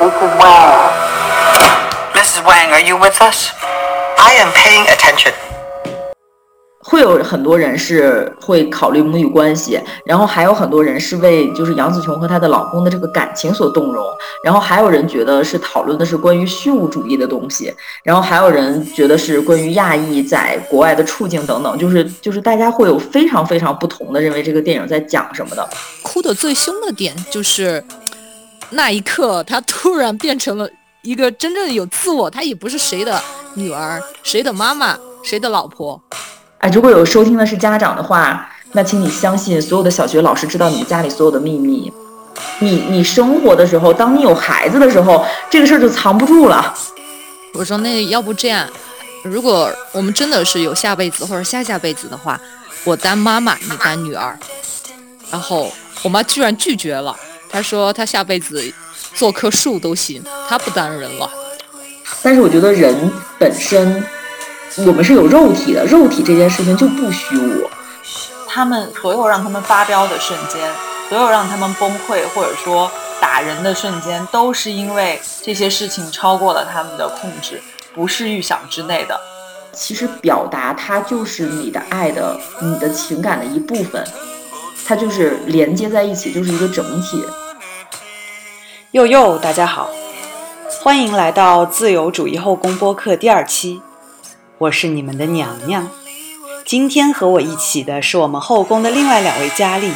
Mrs. Wang. Mrs. Wang, are you with us? I am paying attention. 会有很多人是会考虑母女关系，然后还有很多人是为就是杨紫琼和她的老公的这个感情所动容，然后还有人觉得是讨论的是关于虚无主义的东西，然后还有人觉得是关于亚裔在国外的处境等等，就是就是大家会有非常非常不同的认为这个电影在讲什么的。哭的最凶的点就是那一刻，她突然变成了一个真正有自我，她也不是谁的女儿，谁的妈妈，谁的老婆。哎，如果有收听的是家长的话，那请你相信，所有的小学老师知道你们家里所有的秘密。你你生活的时候，当你有孩子的时候，这个事儿就藏不住了。我说那要不这样，如果我们真的是有下辈子或者下下辈子的话，我当妈妈，你当女儿。然后我妈居然拒绝了，她说他下辈子做棵树都行，他不当人了。但是我觉得人本身。我们是有肉体的，肉体这件事情就不虚无。他们所有让他们发飙的瞬间，所有让他们崩溃或者说打人的瞬间，都是因为这些事情超过了他们的控制，不是预想之内的。其实表达它就是你的爱的、你的情感的一部分，它就是连接在一起，就是一个整体。又又，大家好，欢迎来到自由主义后宫播客第二期。我是你们的娘娘，今天和我一起的是我们后宫的另外两位佳丽，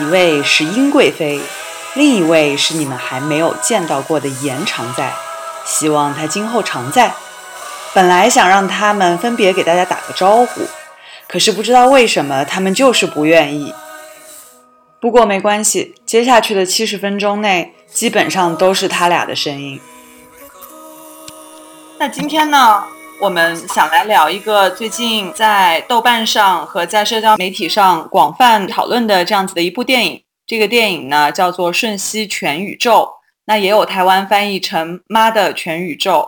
一位是殷贵妃，另一位是你们还没有见到过的严常在，希望她今后常在。本来想让他们分别给大家打个招呼，可是不知道为什么他们就是不愿意。不过没关系，接下去的七十分钟内基本上都是他俩的声音。那今天呢？我们想来聊一个最近在豆瓣上和在社交媒体上广泛讨论的这样子的一部电影。这个电影呢叫做《瞬息全宇宙》，那也有台湾翻译成《妈的全宇宙》。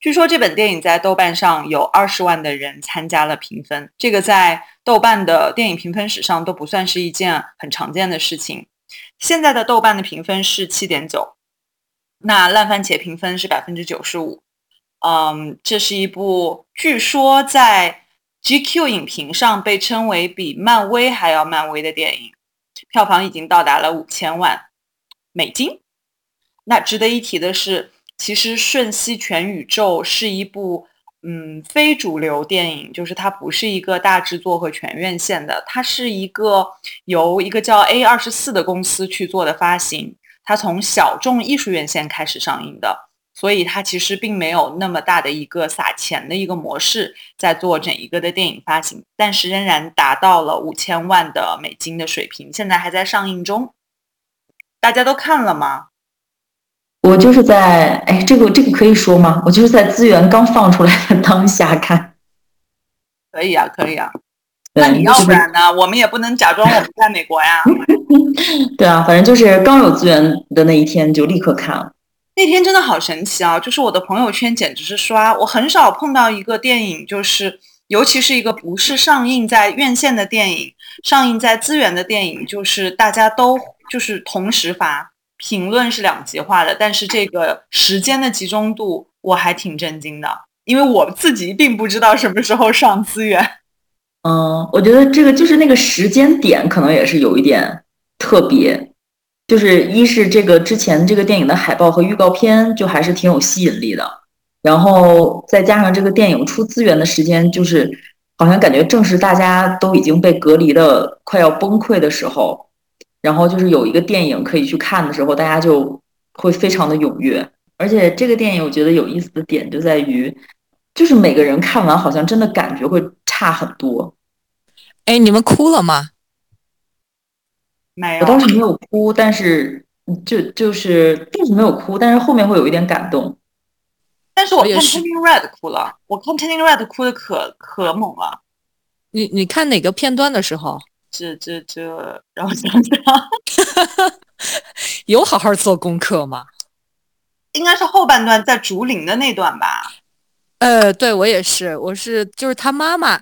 据说这本电影在豆瓣上有二十万的人参加了评分，这个在豆瓣的电影评分史上都不算是一件很常见的事情。现在的豆瓣的评分是七点九，那烂番茄评分是百分之九十五。嗯，这是一部据说在 GQ 影评上被称为比漫威还要漫威的电影，票房已经到达了五千万美金。那值得一提的是，其实《瞬息全宇宙》是一部嗯非主流电影，就是它不是一个大制作和全院线的，它是一个由一个叫 A 二十四的公司去做的发行，它从小众艺术院线开始上映的。所以它其实并没有那么大的一个撒钱的一个模式在做整一个的电影发行，但是仍然达到了五千万的美金的水平，现在还在上映中。大家都看了吗？我就是在哎，这个这个可以说吗？我就是在资源刚放出来的当下看。可以啊，可以啊。那你要不然呢？我们也不能假装我们在美国呀。对啊，反正就是刚有资源的那一天就立刻看了。那天真的好神奇啊！就是我的朋友圈简直是刷，我很少碰到一个电影，就是尤其是一个不是上映在院线的电影，上映在资源的电影，就是大家都就是同时发评论是两极化的，但是这个时间的集中度我还挺震惊的，因为我自己并不知道什么时候上资源。嗯，我觉得这个就是那个时间点可能也是有一点特别。就是一是这个之前这个电影的海报和预告片就还是挺有吸引力的，然后再加上这个电影出资源的时间，就是好像感觉正是大家都已经被隔离的快要崩溃的时候，然后就是有一个电影可以去看的时候，大家就会非常的踊跃。而且这个电影我觉得有意思的点就在于，就是每个人看完好像真的感觉会差很多。哎，你们哭了吗？没有我当时没有哭，但是就就是就是没有哭，但是后面会有一点感动。但是我看《Turning Red》哭了，我看《Turning Red》哭的可可猛了。你你看哪个片段的时候？这这这，让我想想，有好好做功课吗？应该是后半段在竹林的那段吧。呃，对我也是，我是就是他妈妈，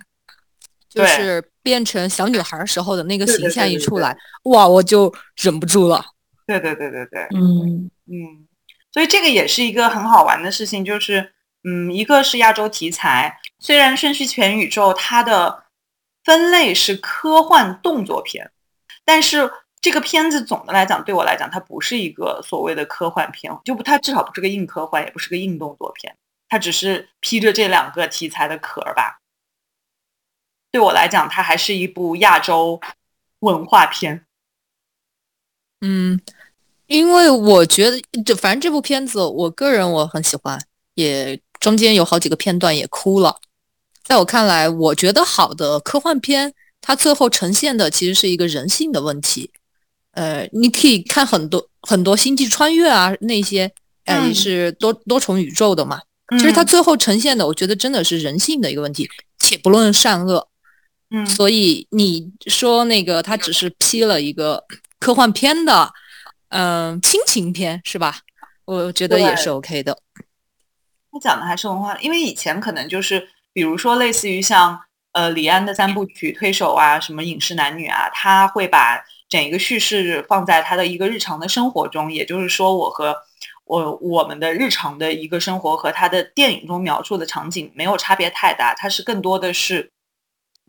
就是。变成小女孩时候的那个形象一出来，哇，我就忍不住了。对对对对对，嗯嗯，所以这个也是一个很好玩的事情，就是嗯，一个是亚洲题材，虽然《瞬息全宇宙》它的分类是科幻动作片，但是这个片子总的来讲，对我来讲，它不是一个所谓的科幻片，就不，它至少不是个硬科幻，也不是个硬动作片，它只是披着这两个题材的壳儿吧。对我来讲，它还是一部亚洲文化片。嗯，因为我觉得，就反正这部片子，我个人我很喜欢，也中间有好几个片段也哭了。在我看来，我觉得好的科幻片，它最后呈现的其实是一个人性的问题。呃，你可以看很多很多星际穿越啊，那些，呃，也是多多重宇宙的嘛。其实它最后呈现的，我觉得真的是人性的一个问题，且不论善恶。嗯，所以你说那个他只是批了一个科幻片的，嗯，亲情片是吧？我觉得也是 OK 的。他讲的还是文化，因为以前可能就是，比如说类似于像呃李安的三部曲《推手》啊，什么《饮食男女》啊，他会把整一个叙事放在他的一个日常的生活中，也就是说，我和我我们的日常的一个生活和他的电影中描述的场景没有差别太大，它是更多的是。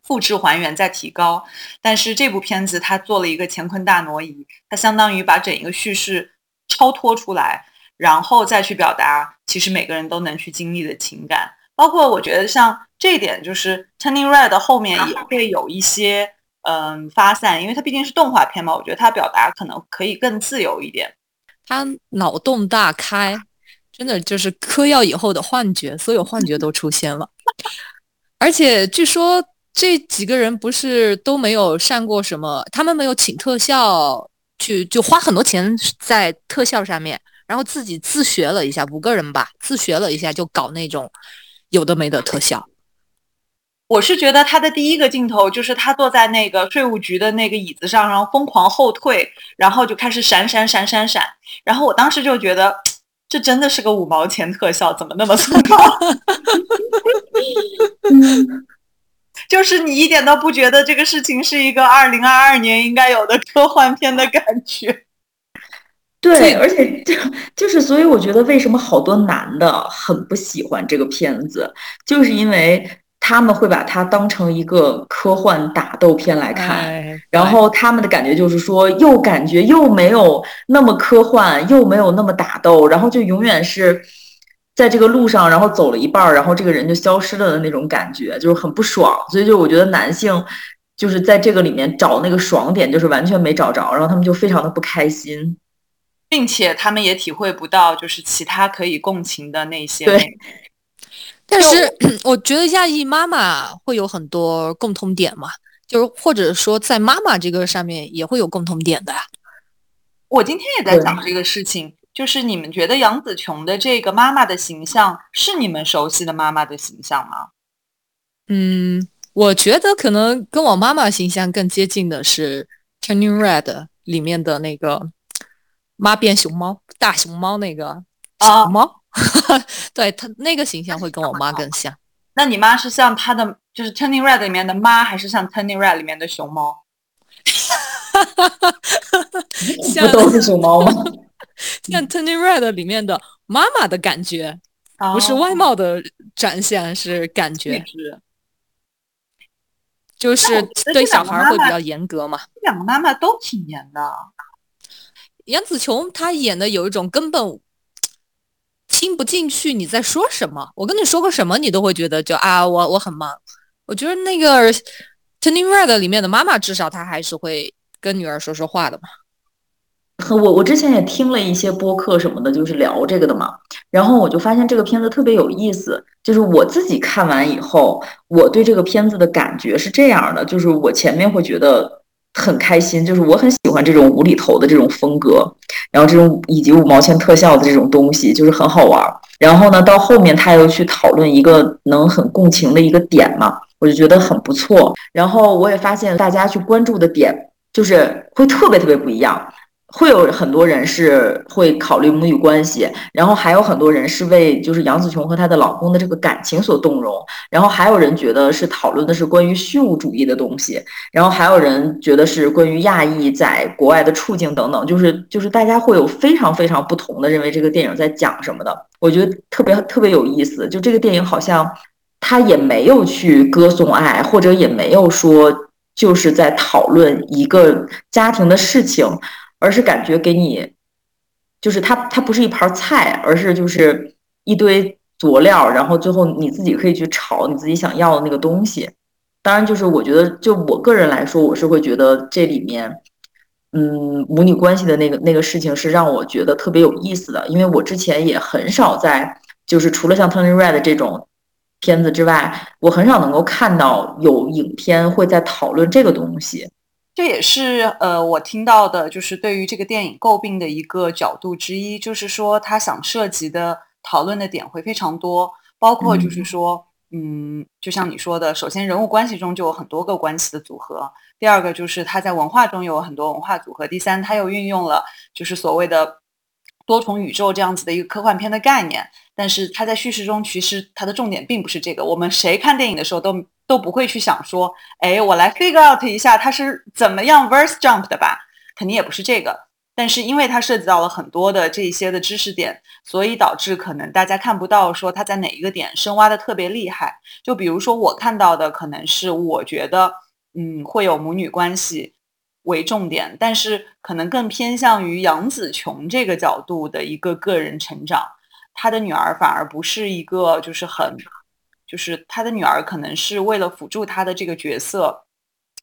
复制还原再提高，但是这部片子它做了一个乾坤大挪移，它相当于把整一个叙事超脱出来，然后再去表达其实每个人都能去经历的情感。包括我觉得像这一点，就是《Turning Red》后面也会有一些嗯发散，因为它毕竟是动画片嘛，我觉得它表达可能可以更自由一点。他脑洞大开，真的就是嗑药以后的幻觉，所有幻觉都出现了，而且据说。这几个人不是都没有上过什么？他们没有请特效去，就花很多钱在特效上面，然后自己自学了一下，五个人吧，自学了一下就搞那种有的没的特效。我是觉得他的第一个镜头就是他坐在那个税务局的那个椅子上，然后疯狂后退，然后就开始闪闪闪闪闪，然后我当时就觉得这真的是个五毛钱特效，怎么那么粗糙？就是你一点都不觉得这个事情是一个二零二二年应该有的科幻片的感觉。对，而且就就是，所以我觉得为什么好多男的很不喜欢这个片子，就是因为他们会把它当成一个科幻打斗片来看，然后他们的感觉就是说，又感觉又没有那么科幻，又没有那么打斗，然后就永远是。在这个路上，然后走了一半儿，然后这个人就消失了的那种感觉，就是很不爽。所以就我觉得男性就是在这个里面找那个爽点，就是完全没找着，然后他们就非常的不开心，并且他们也体会不到就是其他可以共情的那些。对。但是 我觉得亚裔妈妈会有很多共通点嘛，就是或者说在妈妈这个上面也会有共同点的呀。我今天也在讲这个事情。就是你们觉得杨紫琼的这个妈妈的形象是你们熟悉的妈妈的形象吗？嗯，我觉得可能跟我妈妈形象更接近的是《Turning Red》里面的那个妈变熊猫、大熊猫那个熊猫，对他那个形象会跟我妈更像。那你妈是像她的，就是《Turning Red》里面的妈，还是像《Turning Red》里面的熊猫？不都是熊猫吗？像《Turning Red》里面的妈妈的感觉，不是外貌的展现，是感觉，就是对小孩会比较严格嘛。这两个妈妈都挺严的。杨紫琼她演的有一种根本听不进去你在说什么，我跟你说个什么，你都会觉得就啊，我我很忙。我觉得那个《Turning Red》里面的妈妈，至少她还是会跟女儿说说话的嘛。我我之前也听了一些播客什么的，就是聊这个的嘛。然后我就发现这个片子特别有意思，就是我自己看完以后，我对这个片子的感觉是这样的：就是我前面会觉得很开心，就是我很喜欢这种无厘头的这种风格，然后这种以及五毛钱特效的这种东西，就是很好玩。然后呢，到后面他又去讨论一个能很共情的一个点嘛，我就觉得很不错。然后我也发现大家去关注的点就是会特别特别不一样。会有很多人是会考虑母女关系，然后还有很多人是为就是杨紫琼和她的老公的这个感情所动容，然后还有人觉得是讨论的是关于虚无主义的东西，然后还有人觉得是关于亚裔在国外的处境等等，就是就是大家会有非常非常不同的认为这个电影在讲什么的，我觉得特别特别有意思。就这个电影好像他也没有去歌颂爱，或者也没有说就是在讨论一个家庭的事情。而是感觉给你，就是它，它不是一盘菜，而是就是一堆佐料，然后最后你自己可以去炒你自己想要的那个东西。当然，就是我觉得，就我个人来说，我是会觉得这里面，嗯，母女关系的那个那个事情是让我觉得特别有意思的，因为我之前也很少在，就是除了像《Turning Red》这种片子之外，我很少能够看到有影片会在讨论这个东西。这也是呃，我听到的，就是对于这个电影诟病的一个角度之一，就是说他想涉及的讨论的点会非常多，包括就是。说，嗯，就像你说的，首先人物关系中就有很多个关系的组合，第二个就是他在文化中有很多文化组合，第三他又运用了就是所谓的多重宇宙这样子的一个科幻片的概念，但是他在叙事中其实他的重点并不是这个，我们谁看电影的时候都。都不会去想说，哎，我来 figure out 一下他是怎么样 verse jump 的吧？肯定也不是这个。但是因为它涉及到了很多的这一些的知识点，所以导致可能大家看不到说他在哪一个点深挖的特别厉害。就比如说我看到的，可能是我觉得，嗯，会有母女关系为重点，但是可能更偏向于杨紫琼这个角度的一个个人成长，她的女儿反而不是一个就是很。就是他的女儿可能是为了辅助他的这个角色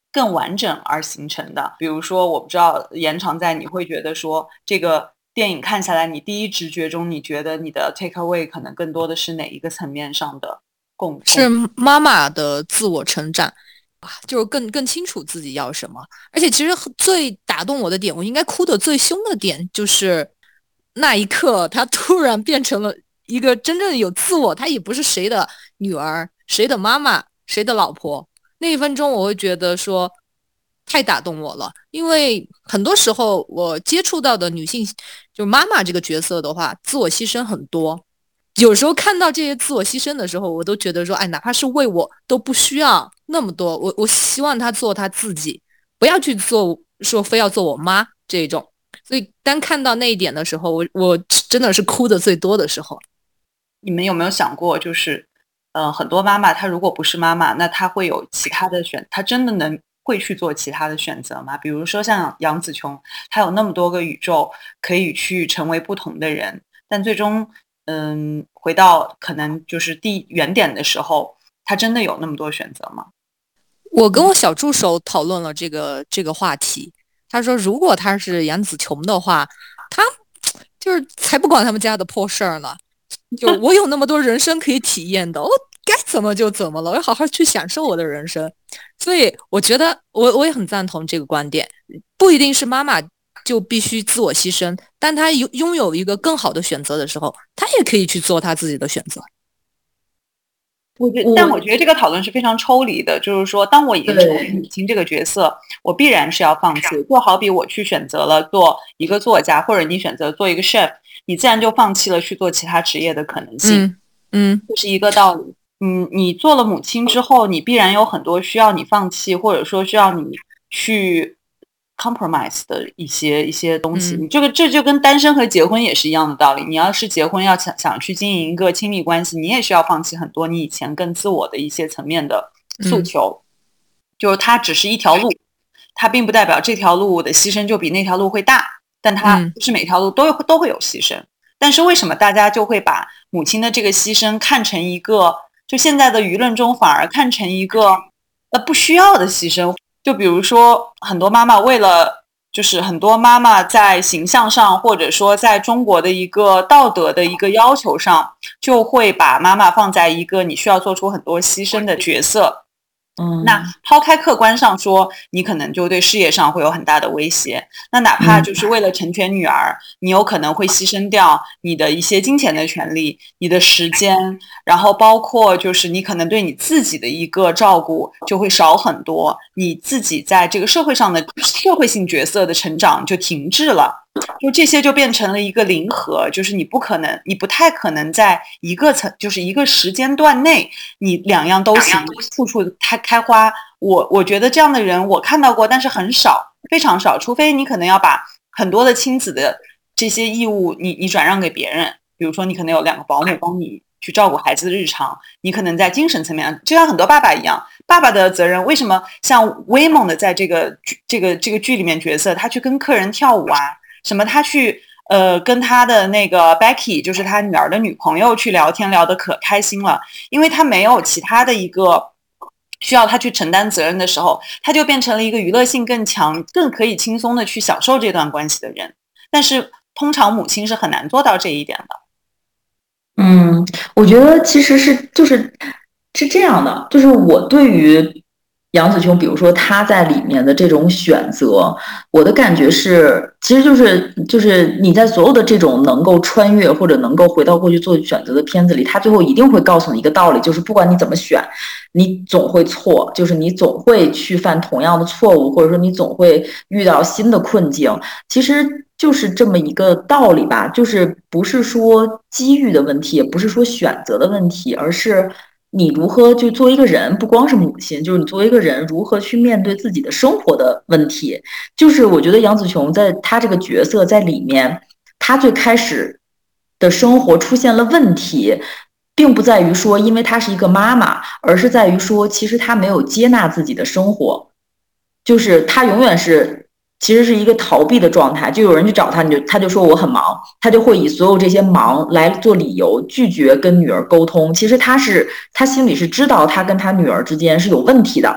更完整而形成的。比如说，我不知道延长在你会觉得说这个电影看下来，你第一直觉中你觉得你的 take away 可能更多的是哪一个层面上的共？是妈妈的自我成长啊，就是更更清楚自己要什么。而且其实最打动我的点，我应该哭的最凶的点，就是那一刻他突然变成了。一个真正有自我，她也不是谁的女儿、谁的妈妈、谁的老婆。那一分钟，我会觉得说太打动我了，因为很多时候我接触到的女性，就妈妈这个角色的话，自我牺牲很多。有时候看到这些自我牺牲的时候，我都觉得说，哎，哪怕是为我，都不需要那么多。我我希望她做她自己，不要去做说非要做我妈这种。所以当看到那一点的时候，我我真的是哭的最多的时候。你们有没有想过，就是，呃，很多妈妈她如果不是妈妈，那她会有其他的选，她真的能会去做其他的选择吗？比如说像杨紫琼，她有那么多个宇宙可以去成为不同的人，但最终，嗯，回到可能就是第原点的时候，她真的有那么多选择吗？我跟我小助手讨论了这个这个话题，他说如果他是杨紫琼的话，他就是才不管他们家的破事儿呢。就我有那么多人生可以体验的，我该怎么就怎么了，我要好好去享受我的人生。所以我觉得我我也很赞同这个观点，不一定是妈妈就必须自我牺牲，但她拥拥有一个更好的选择的时候，她也可以去做她自己的选择。我觉，但我觉得这个讨论是非常抽离的，就是说，当我已经成为母亲这个角色，我必然是要放弃。就好比我去选择了做一个作家，或者你选择做一个 chef。你自然就放弃了去做其他职业的可能性，嗯，这是一个道理。嗯，你做了母亲之后，你必然有很多需要你放弃，或者说需要你去 compromise 的一些一些东西。你这个这就跟单身和结婚也是一样的道理。你要是结婚要想想去经营一个亲密关系，你也需要放弃很多你以前更自我的一些层面的诉求。就是它只是一条路，它并不代表这条路的牺牲就比那条路会大。但它不是每条路都都会有牺牲，但是为什么大家就会把母亲的这个牺牲看成一个，就现在的舆论中反而看成一个呃不需要的牺牲？就比如说很多妈妈为了，就是很多妈妈在形象上，或者说在中国的一个道德的一个要求上，就会把妈妈放在一个你需要做出很多牺牲的角色。嗯，那抛开客观上说，你可能就对事业上会有很大的威胁。那哪怕就是为了成全女儿，你有可能会牺牲掉你的一些金钱的权利、你的时间，然后包括就是你可能对你自己的一个照顾就会少很多，你自己在这个社会上的社会性角色的成长就停滞了。就这些就变成了一个零和，就是你不可能，你不太可能在一个层，就是一个时间段内，你两样都行，处处开开花。我我觉得这样的人我看到过，但是很少，非常少。除非你可能要把很多的亲子的这些义务，你你转让给别人，比如说你可能有两个保姆帮你去照顾孩子的日常，你可能在精神层面，就像很多爸爸一样，爸爸的责任为什么像威猛的在这个剧这个这个剧里面角色，他去跟客人跳舞啊？什么？他去呃跟他的那个 Becky，就是他女儿的女朋友去聊天，聊得可开心了。因为他没有其他的一个需要他去承担责任的时候，他就变成了一个娱乐性更强、更可以轻松的去享受这段关系的人。但是通常母亲是很难做到这一点的。嗯，我觉得其实是就是是这样的，就是我对于。杨子琼，比如说他在里面的这种选择，我的感觉是，其实就是就是你在所有的这种能够穿越或者能够回到过去做选择的片子里，他最后一定会告诉你一个道理，就是不管你怎么选，你总会错，就是你总会去犯同样的错误，或者说你总会遇到新的困境，其实就是这么一个道理吧，就是不是说机遇的问题，也不是说选择的问题，而是。你如何就作为一个人，不光是母亲，就是你作为一个人如何去面对自己的生活的问题？就是我觉得杨紫琼在她这个角色在里面，她最开始的生活出现了问题，并不在于说因为她是一个妈妈，而是在于说其实她没有接纳自己的生活，就是她永远是。其实是一个逃避的状态，就有人去找他，你就他就说我很忙，他就会以所有这些忙来做理由，拒绝跟女儿沟通。其实他是他心里是知道他跟他女儿之间是有问题的，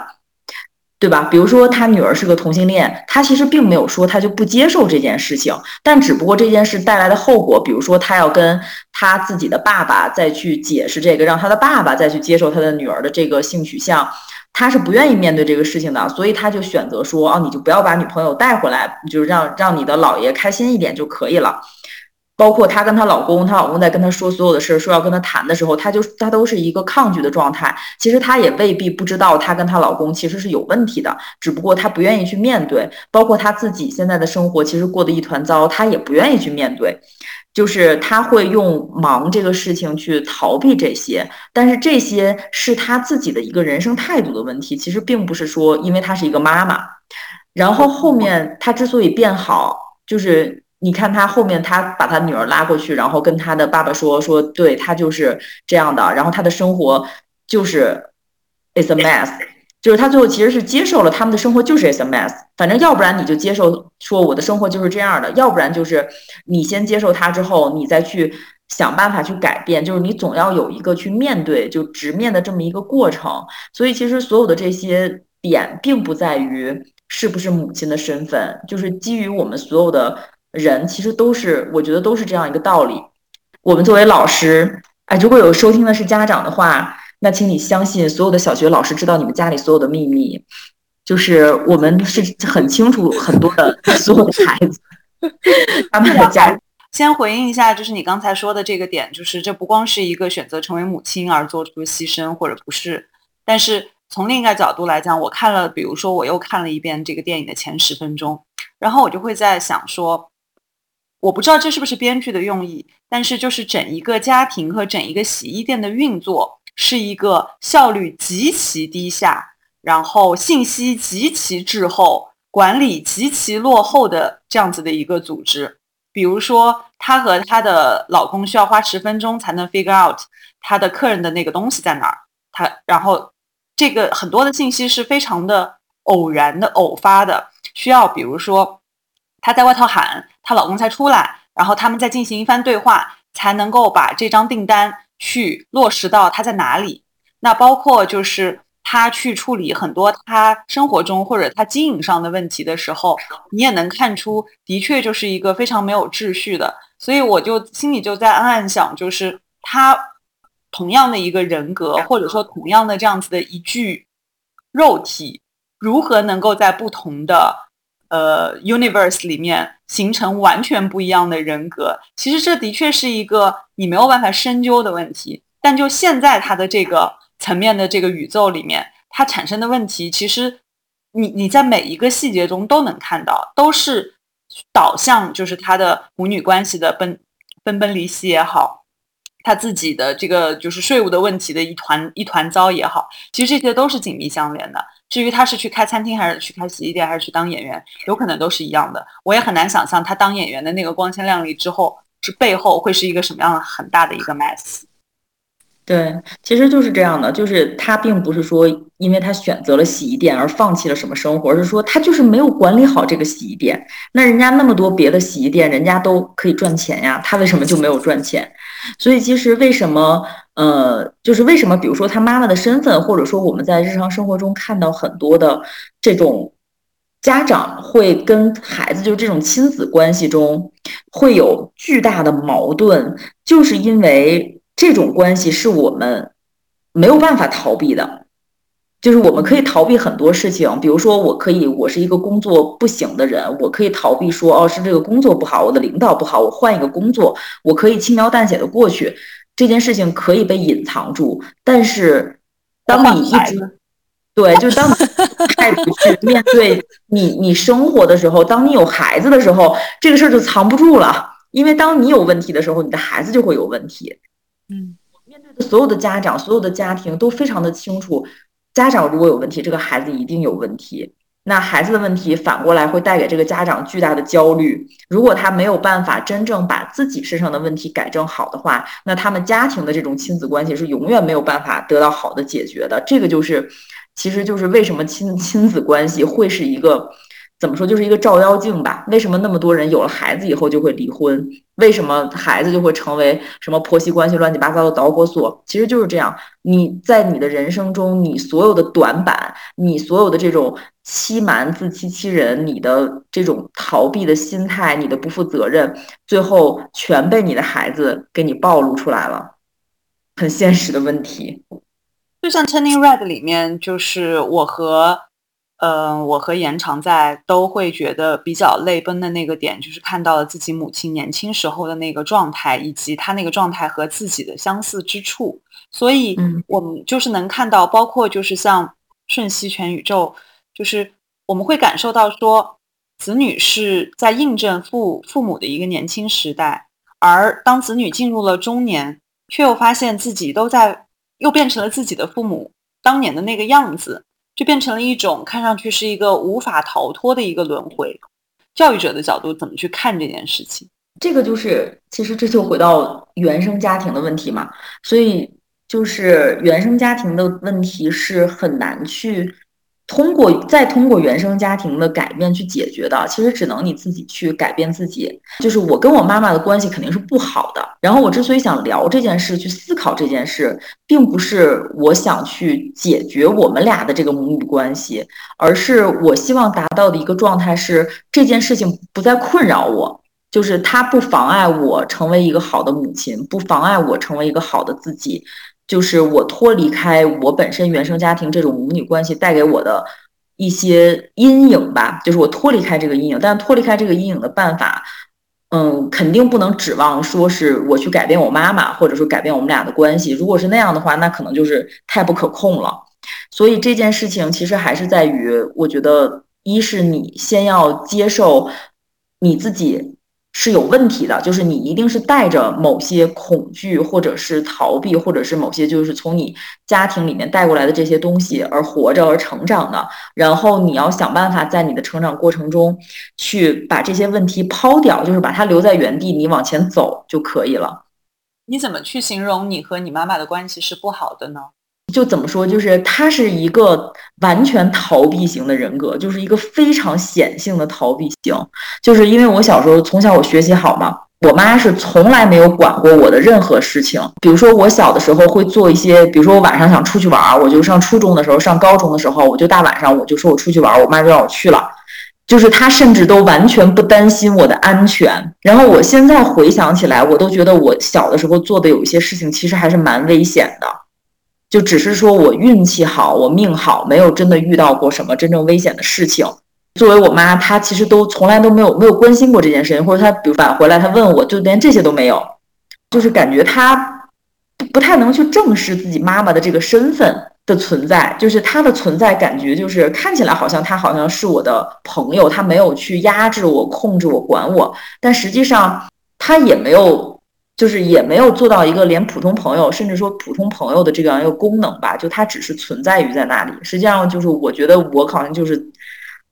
对吧？比如说他女儿是个同性恋，他其实并没有说他就不接受这件事情，但只不过这件事带来的后果，比如说他要跟他自己的爸爸再去解释这个，让他的爸爸再去接受他的女儿的这个性取向。他是不愿意面对这个事情的，所以他就选择说：“哦，你就不要把女朋友带回来，就是让让你的姥爷开心一点就可以了。”包括她跟她老公，她老公在跟她说所有的事，说要跟她谈的时候，她就她都是一个抗拒的状态。其实她也未必不知道，她跟她老公其实是有问题的，只不过她不愿意去面对。包括她自己现在的生活，其实过得一团糟，她也不愿意去面对。就是他会用忙这个事情去逃避这些，但是这些是他自己的一个人生态度的问题，其实并不是说因为他是一个妈妈，然后后面他之所以变好，就是你看他后面他把他女儿拉过去，然后跟他的爸爸说说，对他就是这样的，然后他的生活就是 is a mess。就是他最后其实是接受了他们的生活就是 S M S，反正要不然你就接受说我的生活就是这样的，要不然就是你先接受他之后，你再去想办法去改变，就是你总要有一个去面对就直面的这么一个过程。所以其实所有的这些点并不在于是不是母亲的身份，就是基于我们所有的人其实都是我觉得都是这样一个道理。我们作为老师，哎，如果有收听的是家长的话。那请你相信，所有的小学老师知道你们家里所有的秘密，就是我们是很清楚很多的 所有的孩子，他们的家。先回应一下，就是你刚才说的这个点，就是这不光是一个选择成为母亲而做出的牺牲，或者不是。但是从另一个角度来讲，我看了，比如说我又看了一遍这个电影的前十分钟，然后我就会在想说，我不知道这是不是编剧的用意，但是就是整一个家庭和整一个洗衣店的运作。是一个效率极其低下，然后信息极其滞后、管理极其落后的这样子的一个组织。比如说，她和她的老公需要花十分钟才能 figure out 她的客人的那个东西在哪儿。她然后这个很多的信息是非常的偶然的、偶发的，需要比如说她在外头喊，她老公才出来，然后他们再进行一番对话，才能够把这张订单。去落实到他在哪里，那包括就是他去处理很多他生活中或者他经营上的问题的时候，你也能看出，的确就是一个非常没有秩序的。所以我就心里就在暗暗想，就是他同样的一个人格，或者说同样的这样子的一具肉体如何能够在不同的呃 universe 里面形成完全不一样的人格。其实这的确是一个你没有办法深究的问题。但就现在它的这个层面的这个宇宙里面，它产生的问题，其实你你在每一个细节中都能看到，都是导向就是他的母女关系的奔分崩离析也好，他自己的这个就是税务的问题的一团一团糟也好，其实这些都是紧密相连的。至于他是去开餐厅还是去开洗衣店还是去当演员，有可能都是一样的。我也很难想象他当演员的那个光鲜亮丽之后，是背后会是一个什么样很大的一个 mess。对，其实就是这样的，就是他并不是说因为他选择了洗衣店而放弃了什么生活，而是说他就是没有管理好这个洗衣店。那人家那么多别的洗衣店，人家都可以赚钱呀，他为什么就没有赚钱？所以其实为什么，呃，就是为什么，比如说他妈妈的身份，或者说我们在日常生活中看到很多的这种家长会跟孩子，就是这种亲子关系中会有巨大的矛盾，就是因为。这种关系是我们没有办法逃避的，就是我们可以逃避很多事情，比如说我可以，我是一个工作不行的人，我可以逃避说，哦，是这个工作不好，我的领导不好，我换一个工作，我可以轻描淡写的过去，这件事情可以被隐藏住。但是，当你一直对，就是当你态度去面对你你生活的时候，当你有孩子的时候，这个事儿就藏不住了，因为当你有问题的时候，你的孩子就会有问题。嗯，面对的所有的家长，所有的家庭都非常的清楚，家长如果有问题，这个孩子一定有问题。那孩子的问题反过来会带给这个家长巨大的焦虑。如果他没有办法真正把自己身上的问题改正好的话，那他们家庭的这种亲子关系是永远没有办法得到好的解决的。这个就是，其实就是为什么亲亲子关系会是一个。怎么说，就是一个照妖镜吧？为什么那么多人有了孩子以后就会离婚？为什么孩子就会成为什么婆媳关系乱七八糟的导火索？其实就是这样。你在你的人生中，你所有的短板，你所有的这种欺瞒、自欺欺人，你的这种逃避的心态，你的不负责任，最后全被你的孩子给你暴露出来了，很现实的问题。就像《Turning Red》里面，就是我和。嗯，我和严常在都会觉得比较泪奔的那个点，就是看到了自己母亲年轻时候的那个状态，以及她那个状态和自己的相似之处。所以，我们就是能看到，包括就是像《瞬息全宇宙》，就是我们会感受到说，子女是在印证父父母的一个年轻时代，而当子女进入了中年，却又发现自己都在又变成了自己的父母当年的那个样子。就变成了一种看上去是一个无法逃脱的一个轮回。教育者的角度怎么去看这件事情？这个就是，其实这就回到原生家庭的问题嘛。所以就是原生家庭的问题是很难去。通过再通过原生家庭的改变去解决的，其实只能你自己去改变自己。就是我跟我妈妈的关系肯定是不好的。然后我之所以想聊这件事，去思考这件事，并不是我想去解决我们俩的这个母女关系，而是我希望达到的一个状态是这件事情不再困扰我，就是它不妨碍我成为一个好的母亲，不妨碍我成为一个好的自己。就是我脱离开我本身原生家庭这种母女关系带给我的一些阴影吧，就是我脱离开这个阴影，但脱离开这个阴影的办法，嗯，肯定不能指望说是我去改变我妈妈，或者说改变我们俩的关系。如果是那样的话，那可能就是太不可控了。所以这件事情其实还是在于，我觉得一是你先要接受你自己。是有问题的，就是你一定是带着某些恐惧，或者是逃避，或者是某些就是从你家庭里面带过来的这些东西而活着而成长的。然后你要想办法在你的成长过程中去把这些问题抛掉，就是把它留在原地，你往前走就可以了。你怎么去形容你和你妈妈的关系是不好的呢？就怎么说，就是他是一个完全逃避型的人格，就是一个非常显性的逃避型。就是因为我小时候从小我学习好嘛，我妈是从来没有管过我的任何事情。比如说我小的时候会做一些，比如说我晚上想出去玩，我就上初中的时候，上高中的时候，我就大晚上我就说我出去玩，我妈就让我去了。就是她甚至都完全不担心我的安全。然后我现在回想起来，我都觉得我小的时候做的有一些事情其实还是蛮危险的。就只是说我运气好，我命好，没有真的遇到过什么真正危险的事情。作为我妈，她其实都从来都没有没有关心过这件事情，或者她比如返回来，她问我就连这些都没有，就是感觉她不太能去正视自己妈妈的这个身份。的存在，就是她的存在，感觉就是看起来好像她好像是我的朋友，她没有去压制我、控制我、管我，但实际上她也没有，就是也没有做到一个连普通朋友，甚至说普通朋友的这样一个功能吧，就它只是存在于在那里。实际上，就是我觉得我好像就是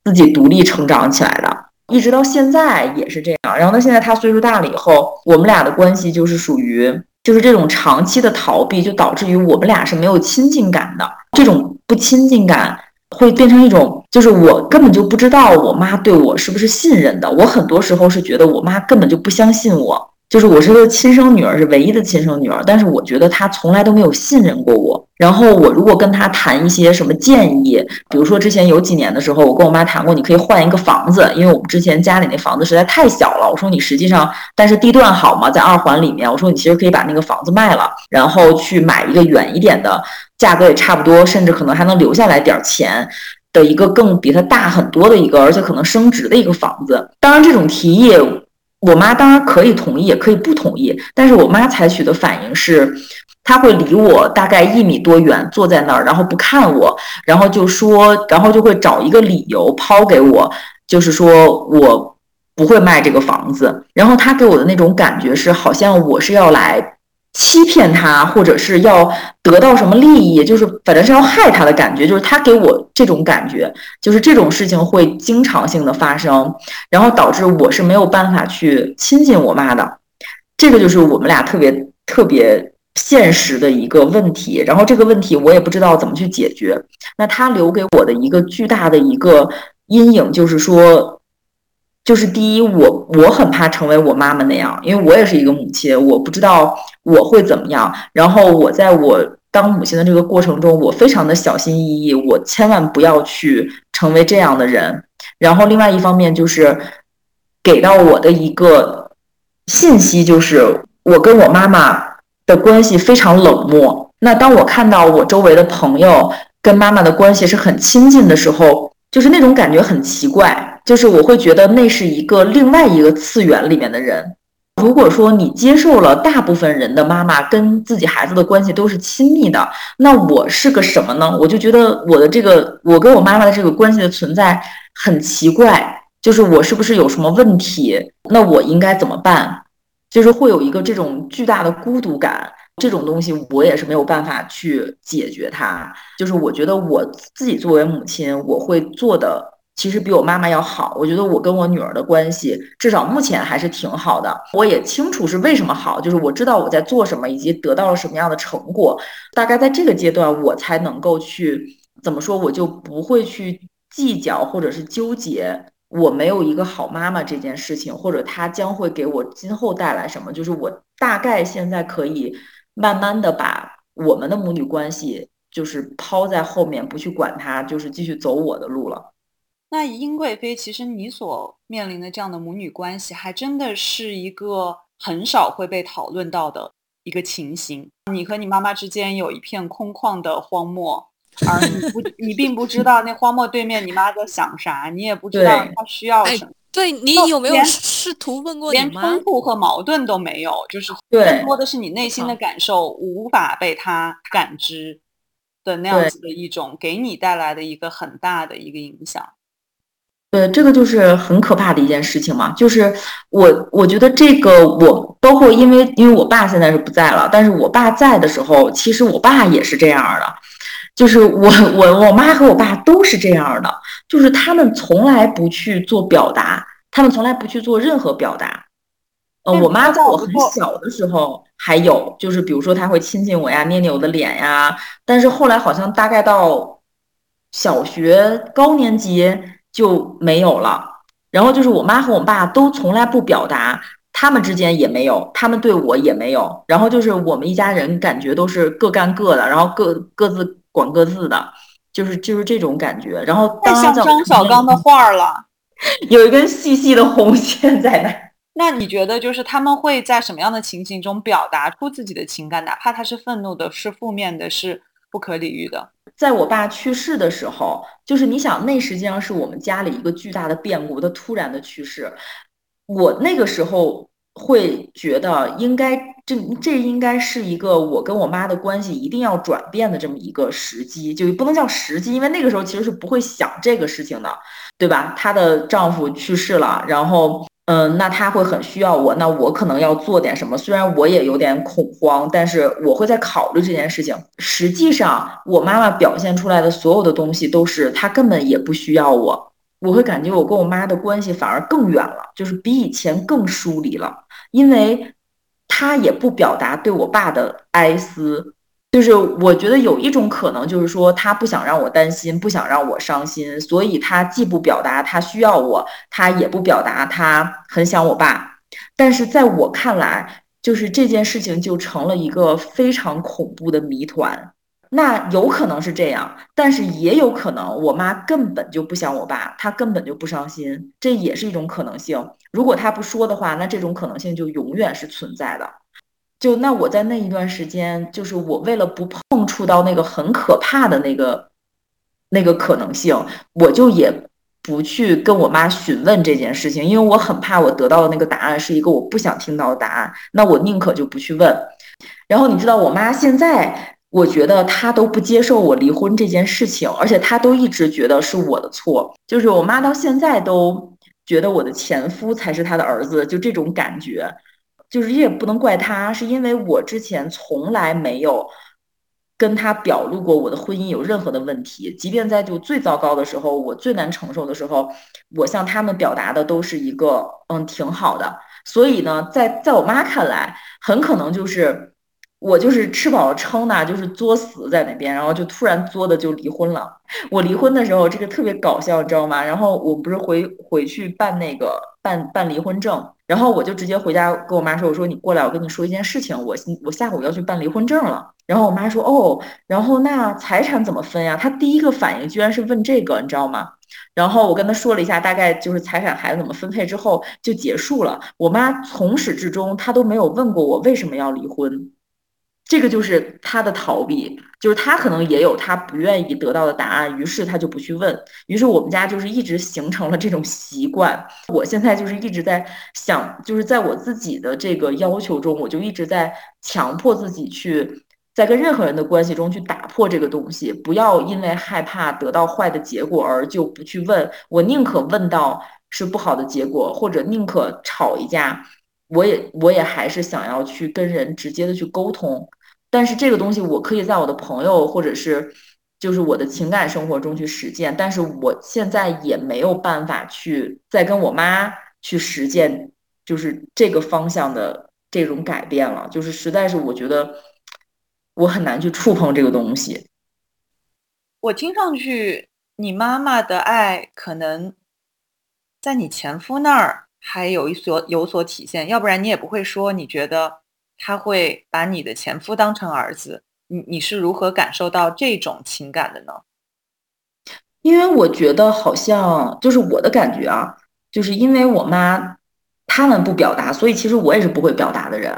自己独立成长起来的，一直到现在也是这样。然后呢，现在他岁数大了以后，我们俩的关系就是属于。就是这种长期的逃避，就导致于我们俩是没有亲近感的。这种不亲近感会变成一种，就是我根本就不知道我妈对我是不是信任的。我很多时候是觉得我妈根本就不相信我。就是我是个亲生女儿，是唯一的亲生女儿，但是我觉得她从来都没有信任过我。然后我如果跟她谈一些什么建议，比如说之前有几年的时候，我跟我妈谈过，你可以换一个房子，因为我们之前家里那房子实在太小了。我说你实际上，但是地段好嘛，在二环里面，我说你其实可以把那个房子卖了，然后去买一个远一点的，价格也差不多，甚至可能还能留下来点钱的一个更比它大很多的一个，而且可能升值的一个房子。当然这种提议。我妈当然可以同意，也可以不同意。但是我妈采取的反应是，她会离我大概一米多远，坐在那儿，然后不看我，然后就说，然后就会找一个理由抛给我，就是说我不会卖这个房子。然后她给我的那种感觉是，好像我是要来。欺骗他，或者是要得到什么利益，就是反正是要害他的感觉，就是他给我这种感觉，就是这种事情会经常性的发生，然后导致我是没有办法去亲近我妈的，这个就是我们俩特别特别现实的一个问题，然后这个问题我也不知道怎么去解决。那他留给我的一个巨大的一个阴影就是说。就是第一，我我很怕成为我妈妈那样，因为我也是一个母亲，我不知道我会怎么样。然后我在我当母亲的这个过程中，我非常的小心翼翼，我千万不要去成为这样的人。然后另外一方面就是给到我的一个信息，就是我跟我妈妈的关系非常冷漠。那当我看到我周围的朋友跟妈妈的关系是很亲近的时候，就是那种感觉很奇怪。就是我会觉得那是一个另外一个次元里面的人。如果说你接受了大部分人的妈妈跟自己孩子的关系都是亲密的，那我是个什么呢？我就觉得我的这个我跟我妈妈的这个关系的存在很奇怪。就是我是不是有什么问题？那我应该怎么办？就是会有一个这种巨大的孤独感。这种东西我也是没有办法去解决它。就是我觉得我自己作为母亲，我会做的。其实比我妈妈要好，我觉得我跟我女儿的关系至少目前还是挺好的。我也清楚是为什么好，就是我知道我在做什么，以及得到了什么样的成果。大概在这个阶段，我才能够去怎么说，我就不会去计较或者是纠结我没有一个好妈妈这件事情，或者她将会给我今后带来什么。就是我大概现在可以慢慢的把我们的母女关系就是抛在后面，不去管它，就是继续走我的路了。那殷贵妃，其实你所面临的这样的母女关系，还真的是一个很少会被讨论到的一个情形。你和你妈妈之间有一片空旷的荒漠，而你不，你并不知道那荒漠对面你妈在想啥，你也不知道她需要什么。对你有没有试图问过连冲突和矛盾都没有，就是更多的是你内心的感受无法被她感知的那样子的一种，给你带来的一个很大的一个影响。对，这个就是很可怕的一件事情嘛。就是我，我觉得这个我包括，因为因为我爸现在是不在了，但是我爸在的时候，其实我爸也是这样的。就是我我我妈和我爸都是这样的，就是他们从来不去做表达，他们从来不去做任何表达。呃，我妈在我很小的时候还有，就是比如说她会亲亲我呀，捏捏我的脸呀，但是后来好像大概到小学高年级。就没有了。然后就是我妈和我爸都从来不表达，他们之间也没有，他们对我也没有。然后就是我们一家人感觉都是各干各的，然后各各自管各自的，就是就是这种感觉。然后太像张小刚的 画了，有一根细细的红线在那。那你觉得就是他们会在什么样的情形中表达出自己的情感？哪怕他是愤怒的，是负面的，是不可理喻的。在我爸去世的时候，就是你想，那实际上是我们家里一个巨大的变故，他突然的去世，我那个时候会觉得应该这这应该是一个我跟我妈的关系一定要转变的这么一个时机，就不能叫时机，因为那个时候其实是不会想这个事情的，对吧？她的丈夫去世了，然后。嗯，那他会很需要我，那我可能要做点什么。虽然我也有点恐慌，但是我会在考虑这件事情。实际上，我妈妈表现出来的所有的东西都是她根本也不需要我。我会感觉我跟我妈的关系反而更远了，就是比以前更疏离了，因为她也不表达对我爸的哀思。就是我觉得有一种可能，就是说他不想让我担心，不想让我伤心，所以他既不表达他需要我，他也不表达他很想我爸。但是在我看来，就是这件事情就成了一个非常恐怖的谜团。那有可能是这样，但是也有可能我妈根本就不想我爸，她根本就不伤心，这也是一种可能性。如果她不说的话，那这种可能性就永远是存在的。就那我在那一段时间，就是我为了不碰触到那个很可怕的那个那个可能性，我就也不去跟我妈询问这件事情，因为我很怕我得到的那个答案是一个我不想听到的答案，那我宁可就不去问。然后你知道，我妈现在我觉得她都不接受我离婚这件事情，而且她都一直觉得是我的错，就是我妈到现在都觉得我的前夫才是她的儿子，就这种感觉。就是也不能怪他，是因为我之前从来没有跟他表露过我的婚姻有任何的问题，即便在就最糟糕的时候，我最难承受的时候，我向他们表达的都是一个嗯挺好的。所以呢，在在我妈看来，很可能就是我就是吃饱了撑的，就是作死在那边，然后就突然作的就离婚了。我离婚的时候，这个特别搞笑，你知道吗？然后我不是回回去办那个办办离婚证。然后我就直接回家跟我妈说：“我说你过来，我跟你说一件事情，我我下午要去办离婚证了。”然后我妈说：“哦，然后那财产怎么分呀？”她第一个反应居然是问这个，你知道吗？然后我跟她说了一下，大概就是财产孩子怎么分配之后就结束了。我妈从始至终她都没有问过我为什么要离婚。这个就是他的逃避，就是他可能也有他不愿意得到的答案，于是他就不去问。于是我们家就是一直形成了这种习惯。我现在就是一直在想，就是在我自己的这个要求中，我就一直在强迫自己去在跟任何人的关系中去打破这个东西，不要因为害怕得到坏的结果而就不去问。我宁可问到是不好的结果，或者宁可吵一架，我也我也还是想要去跟人直接的去沟通。但是这个东西我可以在我的朋友或者是就是我的情感生活中去实践，但是我现在也没有办法去再跟我妈去实践，就是这个方向的这种改变了，就是实在是我觉得我很难去触碰这个东西。我听上去你妈妈的爱可能在你前夫那儿还有一所有所体现，要不然你也不会说你觉得。他会把你的前夫当成儿子，你你是如何感受到这种情感的呢？因为我觉得好像就是我的感觉啊，就是因为我妈他们不表达，所以其实我也是不会表达的人，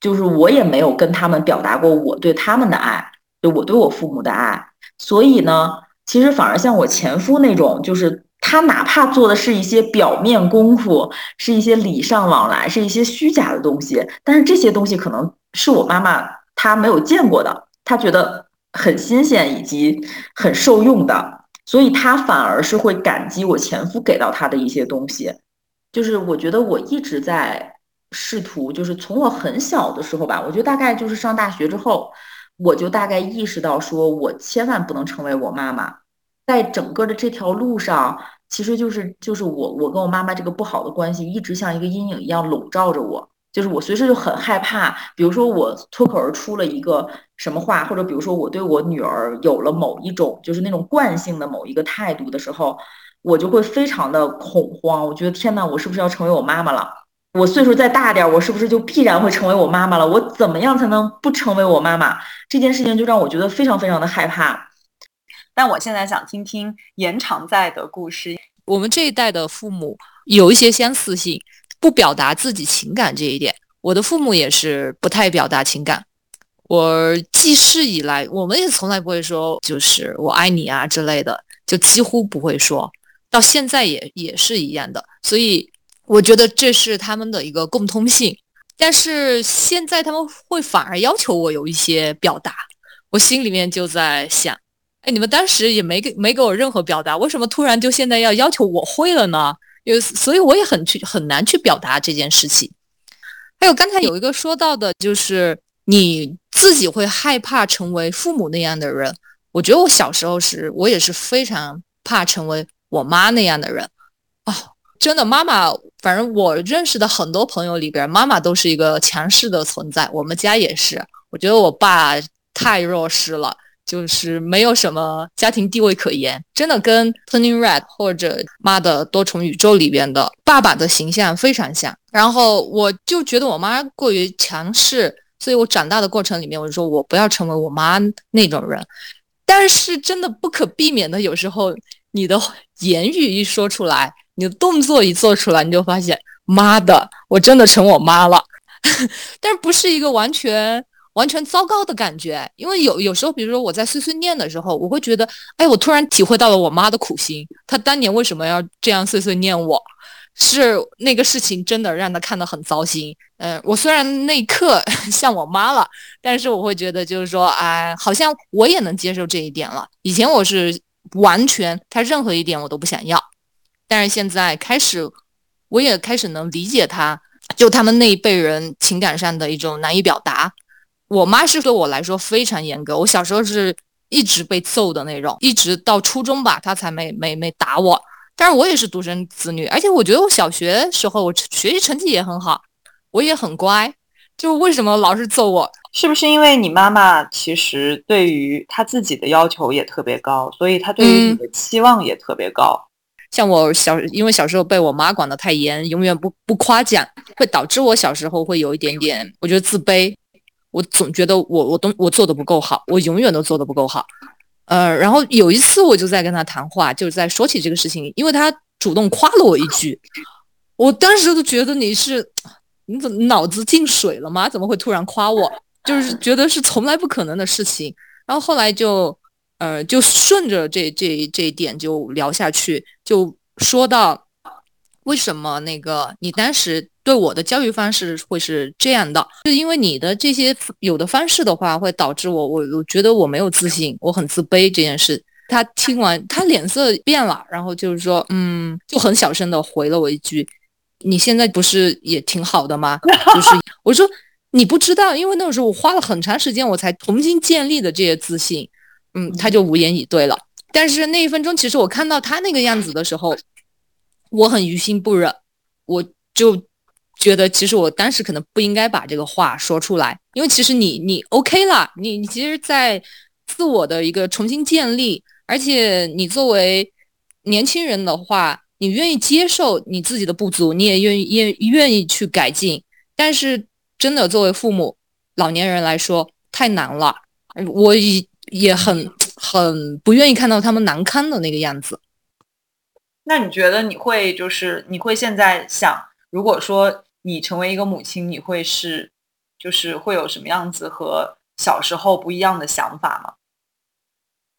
就是我也没有跟他们表达过我对他们的爱，就我对我父母的爱，所以呢，其实反而像我前夫那种，就是。他哪怕做的是一些表面功夫，是一些礼尚往来，是一些虚假的东西，但是这些东西可能是我妈妈她没有见过的，她觉得很新鲜以及很受用的，所以她反而是会感激我前夫给到她的一些东西。就是我觉得我一直在试图，就是从我很小的时候吧，我觉得大概就是上大学之后，我就大概意识到，说我千万不能成为我妈妈，在整个的这条路上。其实就是就是我我跟我妈妈这个不好的关系，一直像一个阴影一样笼罩着我，就是我随时就很害怕。比如说我脱口而出了一个什么话，或者比如说我对我女儿有了某一种就是那种惯性的某一个态度的时候，我就会非常的恐慌。我觉得天呐，我是不是要成为我妈妈了？我岁数再大点，我是不是就必然会成为我妈妈了？我怎么样才能不成为我妈妈？这件事情就让我觉得非常非常的害怕。但我现在想听听延长在的故事。我们这一代的父母有一些相似性，不表达自己情感这一点。我的父母也是不太表达情感。我记事以来，我们也从来不会说就是我爱你啊之类的，就几乎不会说，到现在也也是一样的。所以我觉得这是他们的一个共通性。但是现在他们会反而要求我有一些表达，我心里面就在想，哎，你们当时也没给没给我任何表达，为什么突然就现在要要求我会了呢？有，所以我也很去很难去表达这件事情。还有刚才有一个说到的，就是你自己会害怕成为父母那样的人。我觉得我小时候是，我也是非常怕成为我妈那样的人。哦，真的，妈妈，反正我认识的很多朋友里边，妈妈都是一个强势的存在。我们家也是，我觉得我爸太弱势了。就是没有什么家庭地位可言，真的跟《Turning Red》或者《妈的多重宇宙》里边的爸爸的形象非常像。然后我就觉得我妈过于强势，所以我长大的过程里面，我就说我不要成为我妈那种人。但是真的不可避免的，有时候你的言语一说出来，你的动作一做出来，你就发现妈的，我真的成我妈了。但不是一个完全。完全糟糕的感觉，因为有有时候，比如说我在碎碎念的时候，我会觉得，哎，我突然体会到了我妈的苦心，她当年为什么要这样碎碎念我，是那个事情真的让她看得很糟心。嗯，我虽然那一刻 像我妈了，但是我会觉得就是说，哎，好像我也能接受这一点了。以前我是完全她任何一点我都不想要，但是现在开始，我也开始能理解她，就他们那一辈人情感上的一种难以表达。我妈是对我来说非常严格，我小时候是一直被揍的那种，一直到初中吧，她才没没没打我。但是我也是独生子女，而且我觉得我小学时候我学习成绩也很好，我也很乖。就为什么老是揍我？是不是因为你妈妈其实对于她自己的要求也特别高，所以她对于你的期望也特别高？像我小，因为小时候被我妈管得太严，永远不不夸奖，会导致我小时候会有一点点，我觉得自卑。我总觉得我我都我做的不够好，我永远都做的不够好，呃，然后有一次我就在跟他谈话，就是在说起这个事情，因为他主动夸了我一句，我当时都觉得你是你怎么脑子进水了吗？怎么会突然夸我？就是觉得是从来不可能的事情。然后后来就呃就顺着这这这一点就聊下去，就说到为什么那个你当时。对我的教育方式会是这样的，就因为你的这些有的方式的话，会导致我我我觉得我没有自信，我很自卑这件事。他听完，他脸色变了，然后就是说，嗯，就很小声的回了我一句：“你现在不是也挺好的吗？” 就是 我说你不知道，因为那个时候我花了很长时间，我才重新建立的这些自信。嗯，他就无言以对了。但是那一分钟，其实我看到他那个样子的时候，我很于心不忍，我就。觉得其实我当时可能不应该把这个话说出来，因为其实你你 OK 了，你你其实，在自我的一个重新建立，而且你作为年轻人的话，你愿意接受你自己的不足，你也愿意愿愿意去改进。但是真的作为父母，老年人来说太难了，我也也很很不愿意看到他们难堪的那个样子。那你觉得你会就是你会现在想，如果说。你成为一个母亲，你会是，就是会有什么样子和小时候不一样的想法吗？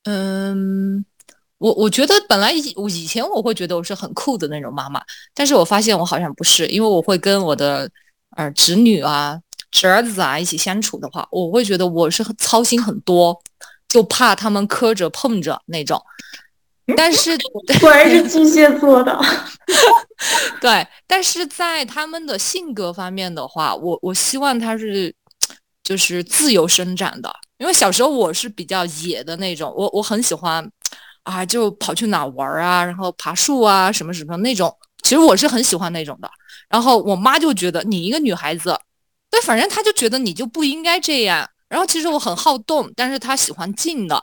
嗯，我我觉得本来以我以前我会觉得我是很酷的那种妈妈，但是我发现我好像不是，因为我会跟我的呃侄女啊、侄儿子啊一起相处的话，我会觉得我是操心很多，就怕他们磕着碰着那种。但是 果然是巨蟹座的，对。但是在他们的性格方面的话，我我希望他是就是自由生长的。因为小时候我是比较野的那种，我我很喜欢啊，就跑去哪玩啊，然后爬树啊，什么什么那种。其实我是很喜欢那种的。然后我妈就觉得你一个女孩子，对，反正她就觉得你就不应该这样。然后其实我很好动，但是她喜欢静的。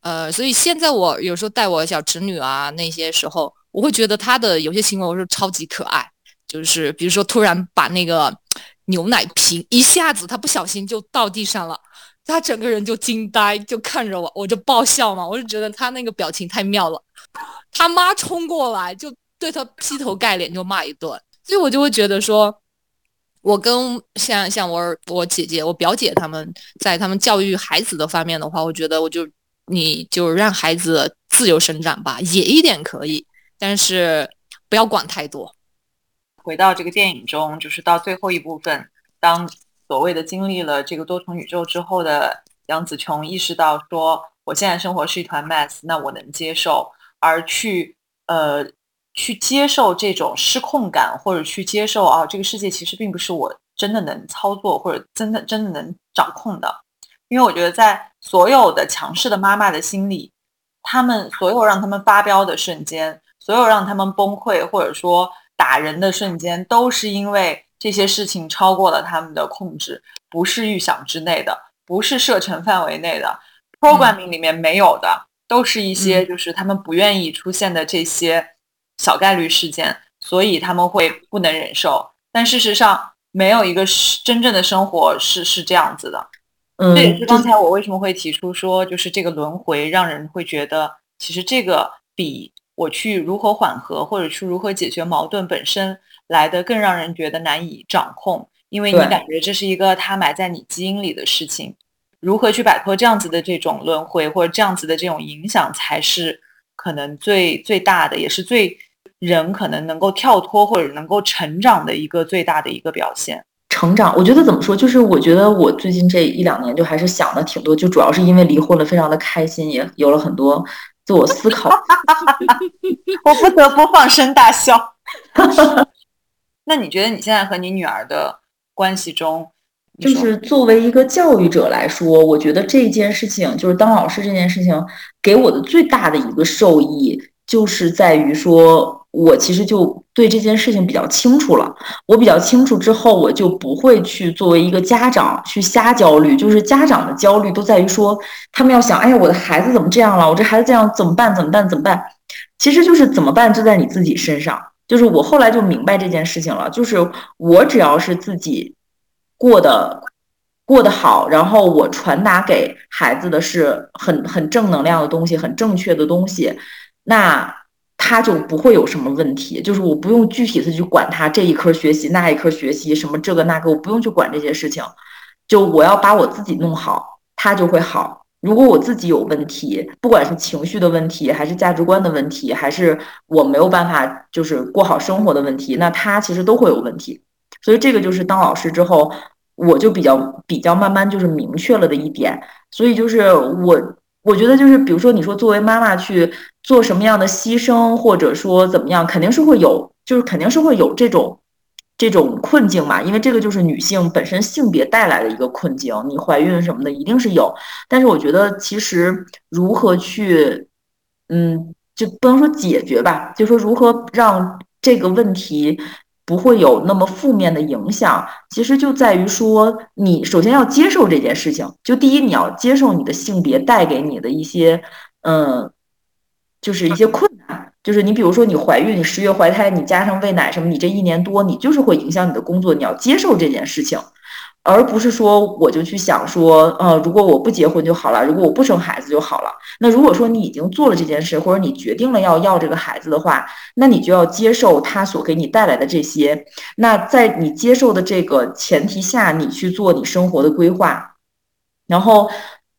呃，所以现在我有时候带我小侄女啊，那些时候我会觉得她的有些行为我是超级可爱，就是比如说突然把那个牛奶瓶一下子她不小心就倒地上了，她整个人就惊呆，就看着我，我就爆笑嘛，我就觉得她那个表情太妙了。他妈冲过来就对她劈头盖脸就骂一顿，所以我就会觉得说，我跟像像我我姐姐、我表姐他们在他们教育孩子的方面的话，我觉得我就你就让孩子自由生长吧，野一点可以，但是不要管太多。回到这个电影中，就是到最后一部分，当所谓的经历了这个多重宇宙之后的杨紫琼意识到说，我现在生活是一团 mess，那我能接受，而去呃去接受这种失控感，或者去接受啊，这个世界其实并不是我真的能操作或者真的真的能掌控的，因为我觉得在所有的强势的妈妈的心理，他们所有让他们发飙的瞬间，所有让他们崩溃或者说。打人的瞬间都是因为这些事情超过了他们的控制，不是预想之内的，不是射程范围内的，programming 里面没有的，都是一些就是他们不愿意出现的这些小概率事件，所以他们会不能忍受。但事实上，没有一个是真正的生活是是这样子的。嗯，这也是刚才我为什么会提出说，就是这个轮回让人会觉得，其实这个比。我去如何缓和，或者去如何解决矛盾本身来的更让人觉得难以掌控，因为你感觉这是一个它埋在你基因里的事情。如何去摆脱这样子的这种轮回，或者这样子的这种影响，才是可能最最大的，也是最人可能能够跳脱或者能够成长的一个最大的一个表现。成长，我觉得怎么说，就是我觉得我最近这一两年就还是想的挺多，就主要是因为离婚了，非常的开心，也有了很多。自我思考，我不得不放声大笑。那你觉得你现在和你女儿的关系中，就是作为一个教育者来说，我觉得这件事情，就是当老师这件事情，给我的最大的一个受益，就是在于说。我其实就对这件事情比较清楚了。我比较清楚之后，我就不会去作为一个家长去瞎焦虑。就是家长的焦虑都在于说，他们要想，哎呀，我的孩子怎么这样了？我这孩子这样怎么办？怎么办？怎么办？其实就是怎么办，就在你自己身上。就是我后来就明白这件事情了。就是我只要是自己过得过得好，然后我传达给孩子的是很很正能量的东西，很正确的东西，那。他就不会有什么问题，就是我不用具体的去管他这一科学习那一科学习什么这个那个，我不用去管这些事情，就我要把我自己弄好，他就会好。如果我自己有问题，不管是情绪的问题，还是价值观的问题，还是我没有办法就是过好生活的问题，那他其实都会有问题。所以这个就是当老师之后，我就比较比较慢慢就是明确了的一点。所以就是我。我觉得就是，比如说，你说作为妈妈去做什么样的牺牲，或者说怎么样，肯定是会有，就是肯定是会有这种这种困境嘛。因为这个就是女性本身性别带来的一个困境，你怀孕什么的一定是有。但是我觉得，其实如何去，嗯，就不能说解决吧，就说如何让这个问题。不会有那么负面的影响，其实就在于说，你首先要接受这件事情。就第一，你要接受你的性别带给你的一些，嗯，就是一些困难。就是你比如说你怀孕，你十月怀胎，你加上喂奶什么，你这一年多，你就是会影响你的工作。你要接受这件事情。而不是说我就去想说，呃，如果我不结婚就好了，如果我不生孩子就好了。那如果说你已经做了这件事，或者你决定了要要这个孩子的话，那你就要接受他所给你带来的这些。那在你接受的这个前提下，你去做你生活的规划。然后，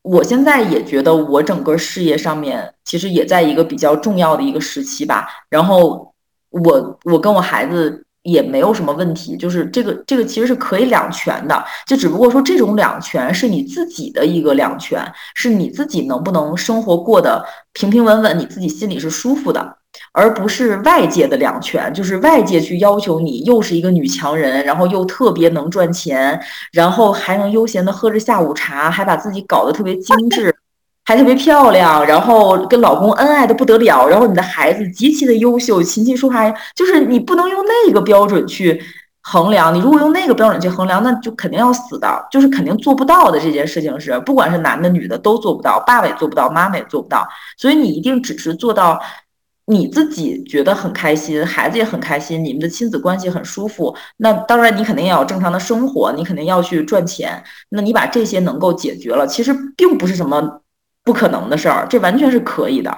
我现在也觉得我整个事业上面其实也在一个比较重要的一个时期吧。然后，我我跟我孩子。也没有什么问题，就是这个这个其实是可以两全的，就只不过说这种两全是你自己的一个两全，是你自己能不能生活过得平平稳稳，你自己心里是舒服的，而不是外界的两全，就是外界去要求你又是一个女强人，然后又特别能赚钱，然后还能悠闲的喝着下午茶，还把自己搞得特别精致。还特别漂亮，然后跟老公恩爱的不得了，然后你的孩子极其的优秀，琴棋书画，就是你不能用那个标准去衡量。你如果用那个标准去衡量，那就肯定要死的，就是肯定做不到的。这件事情是，不管是男的女的都做不到，爸爸也做不到，妈妈也做不到。所以你一定只是做到你自己觉得很开心，孩子也很开心，你们的亲子关系很舒服。那当然，你肯定要有正常的生活，你肯定要去赚钱。那你把这些能够解决了，其实并不是什么。不可能的事儿，这完全是可以的。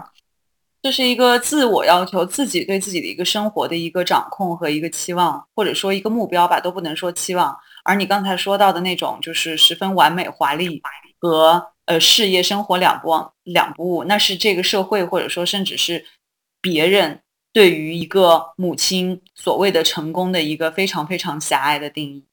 这是一个自我要求，自己对自己的一个生活的一个掌控和一个期望，或者说一个目标吧，都不能说期望。而你刚才说到的那种，就是十分完美、华丽和呃事业、生活两不、两不误，那是这个社会或者说甚至是别人对于一个母亲所谓的成功的一个非常非常狭隘的定义。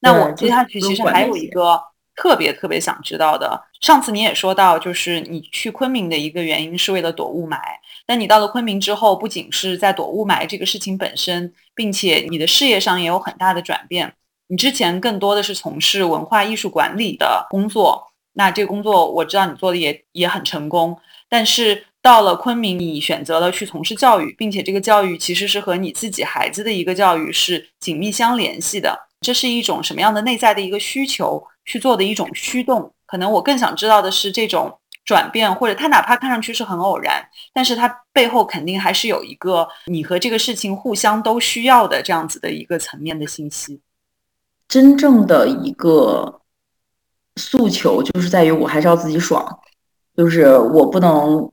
那我接下去其实还有一个。特别特别想知道的，上次你也说到，就是你去昆明的一个原因是为了躲雾霾。但你到了昆明之后，不仅是在躲雾霾这个事情本身，并且你的事业上也有很大的转变。你之前更多的是从事文化艺术管理的工作，那这个工作我知道你做的也也很成功。但是到了昆明，你选择了去从事教育，并且这个教育其实是和你自己孩子的一个教育是紧密相联系的。这是一种什么样的内在的一个需求？去做的一种驱动，可能我更想知道的是这种转变，或者它哪怕看上去是很偶然，但是它背后肯定还是有一个你和这个事情互相都需要的这样子的一个层面的信息。真正的一个诉求就是在于我还是要自己爽，就是我不能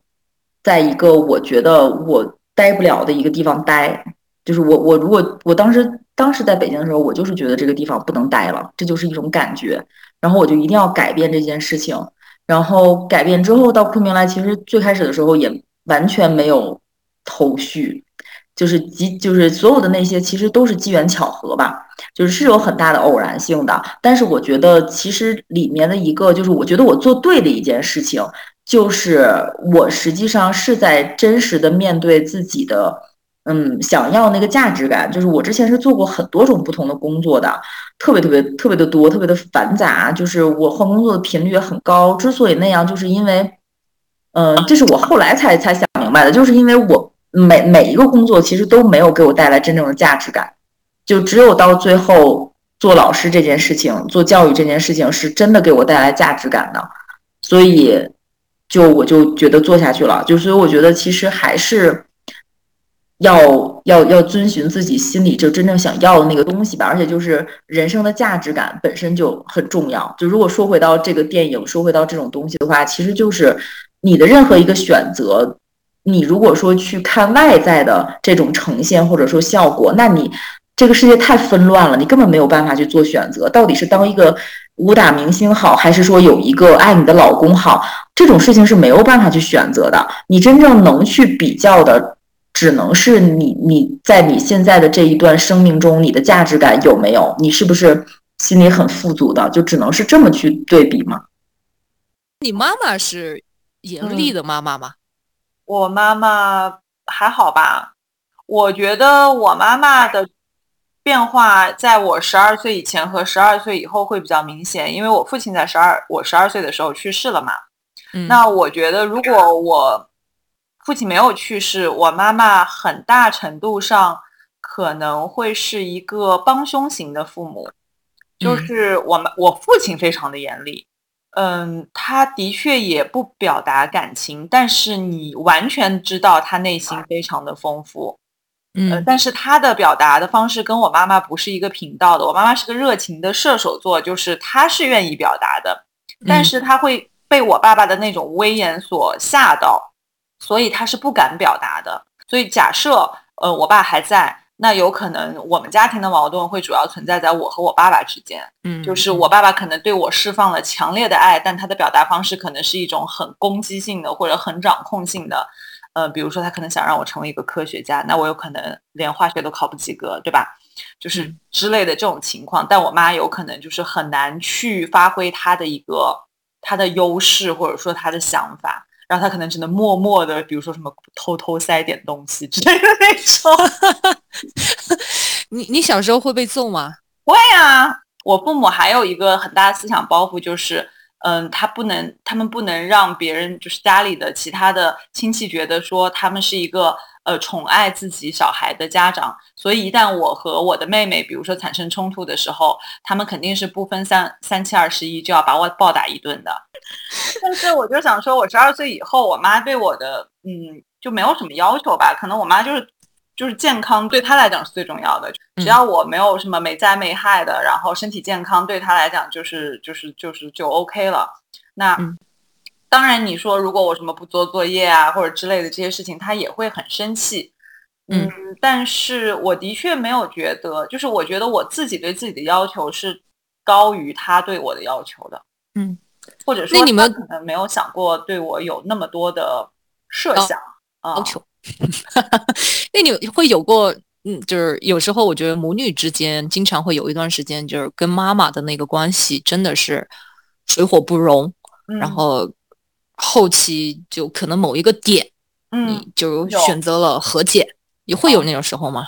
在一个我觉得我待不了的一个地方待，就是我我如果我当时。当时在北京的时候，我就是觉得这个地方不能待了，这就是一种感觉。然后我就一定要改变这件事情。然后改变之后到昆明来，其实最开始的时候也完全没有头绪，就是机就是所有的那些其实都是机缘巧合吧，就是是有很大的偶然性的。但是我觉得其实里面的一个就是我觉得我做对的一件事情，就是我实际上是在真实的面对自己的。嗯，想要那个价值感，就是我之前是做过很多种不同的工作的，特别特别特别的多，特别的繁杂。就是我换工作的频率也很高。之所以那样，就是因为，嗯，这是我后来才才想明白的，就是因为我每每一个工作其实都没有给我带来真正的价值感，就只有到最后做老师这件事情，做教育这件事情是真的给我带来价值感的，所以就我就觉得做下去了。就所以我觉得其实还是。要要要遵循自己心里就真正想要的那个东西吧，而且就是人生的价值感本身就很重要。就如果说回到这个电影，说回到这种东西的话，其实就是你的任何一个选择，你如果说去看外在的这种呈现或者说效果，那你这个世界太纷乱了，你根本没有办法去做选择。到底是当一个武打明星好，还是说有一个爱你的老公好？这种事情是没有办法去选择的。你真正能去比较的。只能是你，你在你现在的这一段生命中，你的价值感有没有？你是不是心里很富足的？就只能是这么去对比吗？你妈妈是严厉的妈妈吗？我妈妈还好吧。我觉得我妈妈的变化，在我十二岁以前和十二岁以后会比较明显，因为我父亲在十二我十二岁的时候去世了嘛。嗯，那我觉得如果我。父亲没有去世，我妈妈很大程度上可能会是一个帮凶型的父母，就是我们我父亲非常的严厉，嗯，他的确也不表达感情，但是你完全知道他内心非常的丰富，嗯，但是他的表达的方式跟我妈妈不是一个频道的，我妈妈是个热情的射手座，就是她是愿意表达的，但是她会被我爸爸的那种威严所吓到。所以她是不敢表达的。所以假设，呃，我爸还在，那有可能我们家庭的矛盾会主要存在在我和我爸爸之间。嗯，就是我爸爸可能对我释放了强烈的爱，但他的表达方式可能是一种很攻击性的或者很掌控性的。呃，比如说他可能想让我成为一个科学家，那我有可能连化学都考不及格，对吧？就是之类的这种情况。但我妈有可能就是很难去发挥她的一个她的优势，或者说她的想法。然后她可能只能默默的，比如说什么偷偷塞点东西之类的那种。你你小时候会被揍吗？会啊！我父母还有一个很大的思想包袱，就是嗯，他不能，他们不能让别人，就是家里的其他的亲戚觉得说他们是一个。呃，宠爱自己小孩的家长，所以一旦我和我的妹妹，比如说产生冲突的时候，他们肯定是不分三三七二十一就要把我暴打一顿的。但是我就想说，我十二岁以后，我妈对我的嗯就没有什么要求吧？可能我妈就是就是健康对他来讲是最重要的，只要我没有什么没灾没害的，然后身体健康对他来讲就是就是就是就 OK 了。那。当然你说如果我什么不做作业啊或者之类的这些事情，他也会很生气。嗯，但是我的确没有觉得，就是我觉得我自己对自己的要求是高于他对我的要求的。嗯，或者说那你们可能没有想过对我有那么多的设想啊要求。那你会有过，嗯，就是有时候我觉得母女之间经常会有一段时间，就是跟妈妈的那个关系真的是水火不容，嗯然后后期就可能某一个点，嗯，你就选择了和解，也会有那种时候吗？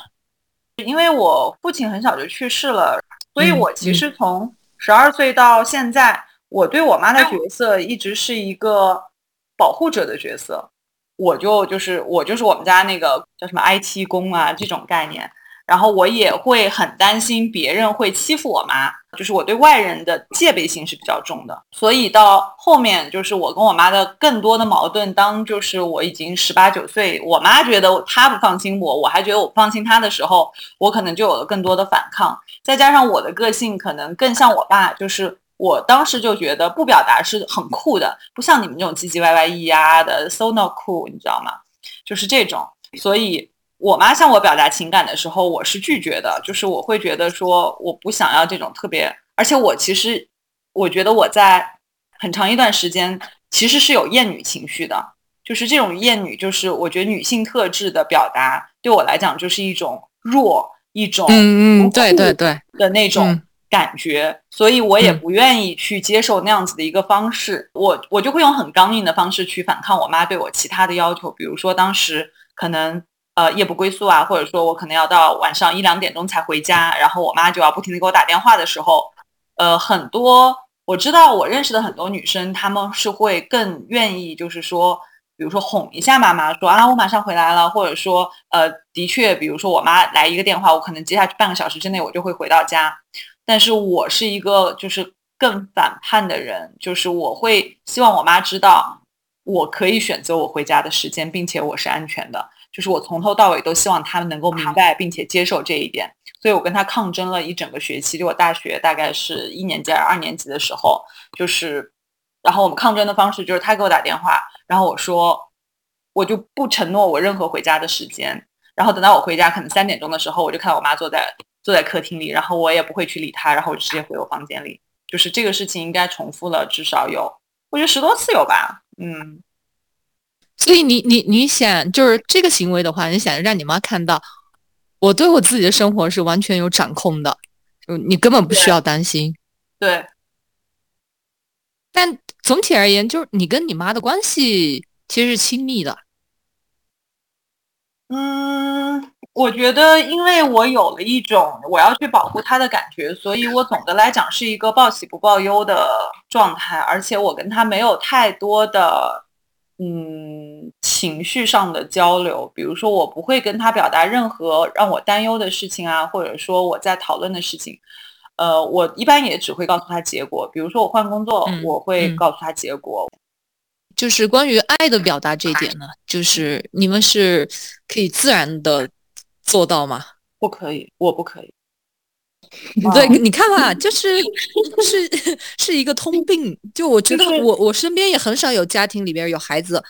因为我父亲很小就去世了，所以嗯我其实从十二岁到现在，我对我妈的角色一直是一个保护者的角色。我就就是我就是我们家那个叫什么 IT 工啊这种概念，然后我也会很担心别人会欺负我妈，就是我对外人的戒备心是比较重的。所以到后面就是我跟我妈的更多的矛盾，当就是我已经十八九岁，我妈觉得她不放心我，我还觉得我不放心她的时候，我可能就有了更多的反抗，再加上我的个性可能更像我爸，就是我当时就觉得不表达是很酷的，不像你们这种唧唧歪歪咿呀的 so not cool，你知道吗？就是这种，所以我妈向我表达情感的时候，我是拒绝的，就是我会觉得说我不想要这种特别，而且我其实我觉得我在很长一段时间其实是有厌女情绪的，就是这种厌女，就是我觉得女性特质的表达对我来讲就是一种弱，一种嗯嗯，对对对，的那种嗯感觉，所以我也嗯不愿意去接受那样子的一个方式，我我就会用很刚硬的方式去反抗我妈对我其他的要求，比如说当时可能呃夜不归宿啊，或者说我可能要到晚上一两点钟才回家，然后我妈就要不停的给我打电话的时候，呃，很多我知道我认识的很多女生，她们是会更愿意就是说。比如说哄一下妈妈，说啊我马上回来了，或者说呃的确，比如说我妈来一个电话，我可能接下去半个小时之内我就会回到家。但是我是一个就是更反叛的人，就是我会希望我妈知道我可以选择我回家的时间，并且我是安全的。就是我从头到尾都希望他们能够明白并且接受这一点，所以我跟他抗争了一整个学期。就我大学大概是一年级还是二年级的时候，就是，然后我们抗争的方式就是他给我打电话，然后我说我就不承诺我任何回家的时间，然后等到我回家可能三点钟的时候，我就看到我妈坐在坐在客厅里，然后我也不会去理他，然后我就直接回我房间里。就是这个事情应该重复了至少有，我觉得十多次有吧，嗯。所以你你你想就是这个行为的话，你想让你妈看到我对我自己的生活是完全有掌控的，就你根本不需要担心。对，但总体而言，就是你跟你妈的关系其实是亲密的。嗯，我觉得因为我有了一种我要去保护他的感觉，所以我总的来讲是一个报喜不报忧的状态，而且我跟他没有太多的嗯情绪上的交流，比如说我不会跟他表达任何让我担忧的事情啊，或者说我在讨论的事情。呃，我一般也只会告诉他结果，比如说我换工作，嗯我会嗯。告诉他结果，就是关于爱的表达这一点呢，就是你们是可以自然的做到吗？不可以，我不可以。对，你看吧，就是 是 是一个通病。就我觉得就是我我身边也很少有家庭里边有孩子，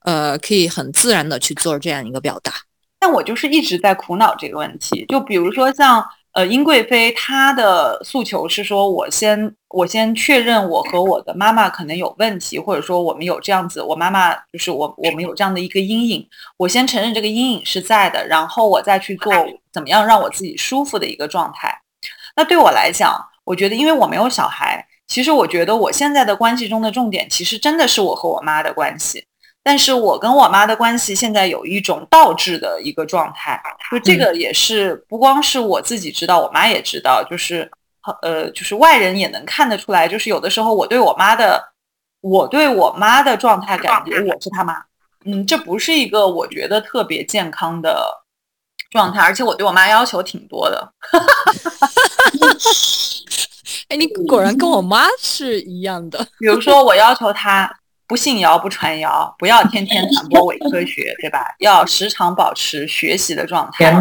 呃，可以很自然的去做这样一个表达。但我就是一直在苦恼这个问题。就比如说像呃殷贵妃，她的诉求是说，我先我先确认我和我的妈妈可能有问题，或者说我们有这样子，我妈妈就是我我们有这样的一个阴影，我先承认这个阴影是在的，然后我再去做怎么样让我自己舒服的一个状态。那对我来讲，我觉得因为我没有小孩，其实我觉得我现在的关系中的重点，其实真的是我和我妈的关系。但是我跟我妈的关系现在有一种倒置的一个状态，就这个也是不光是我自己知道，我妈也知道，就是呃，就是外人也能看得出来，就是有的时候我对我妈的，我对我妈的状态感觉我是她妈，嗯，这不是一个我觉得特别健康的状态，而且我对我妈要求挺多的，哎，你果然跟我妈是一样的。比如说我要求她不信谣不传谣，不要天天传播伪科学，对吧？要时常保持学习的状态。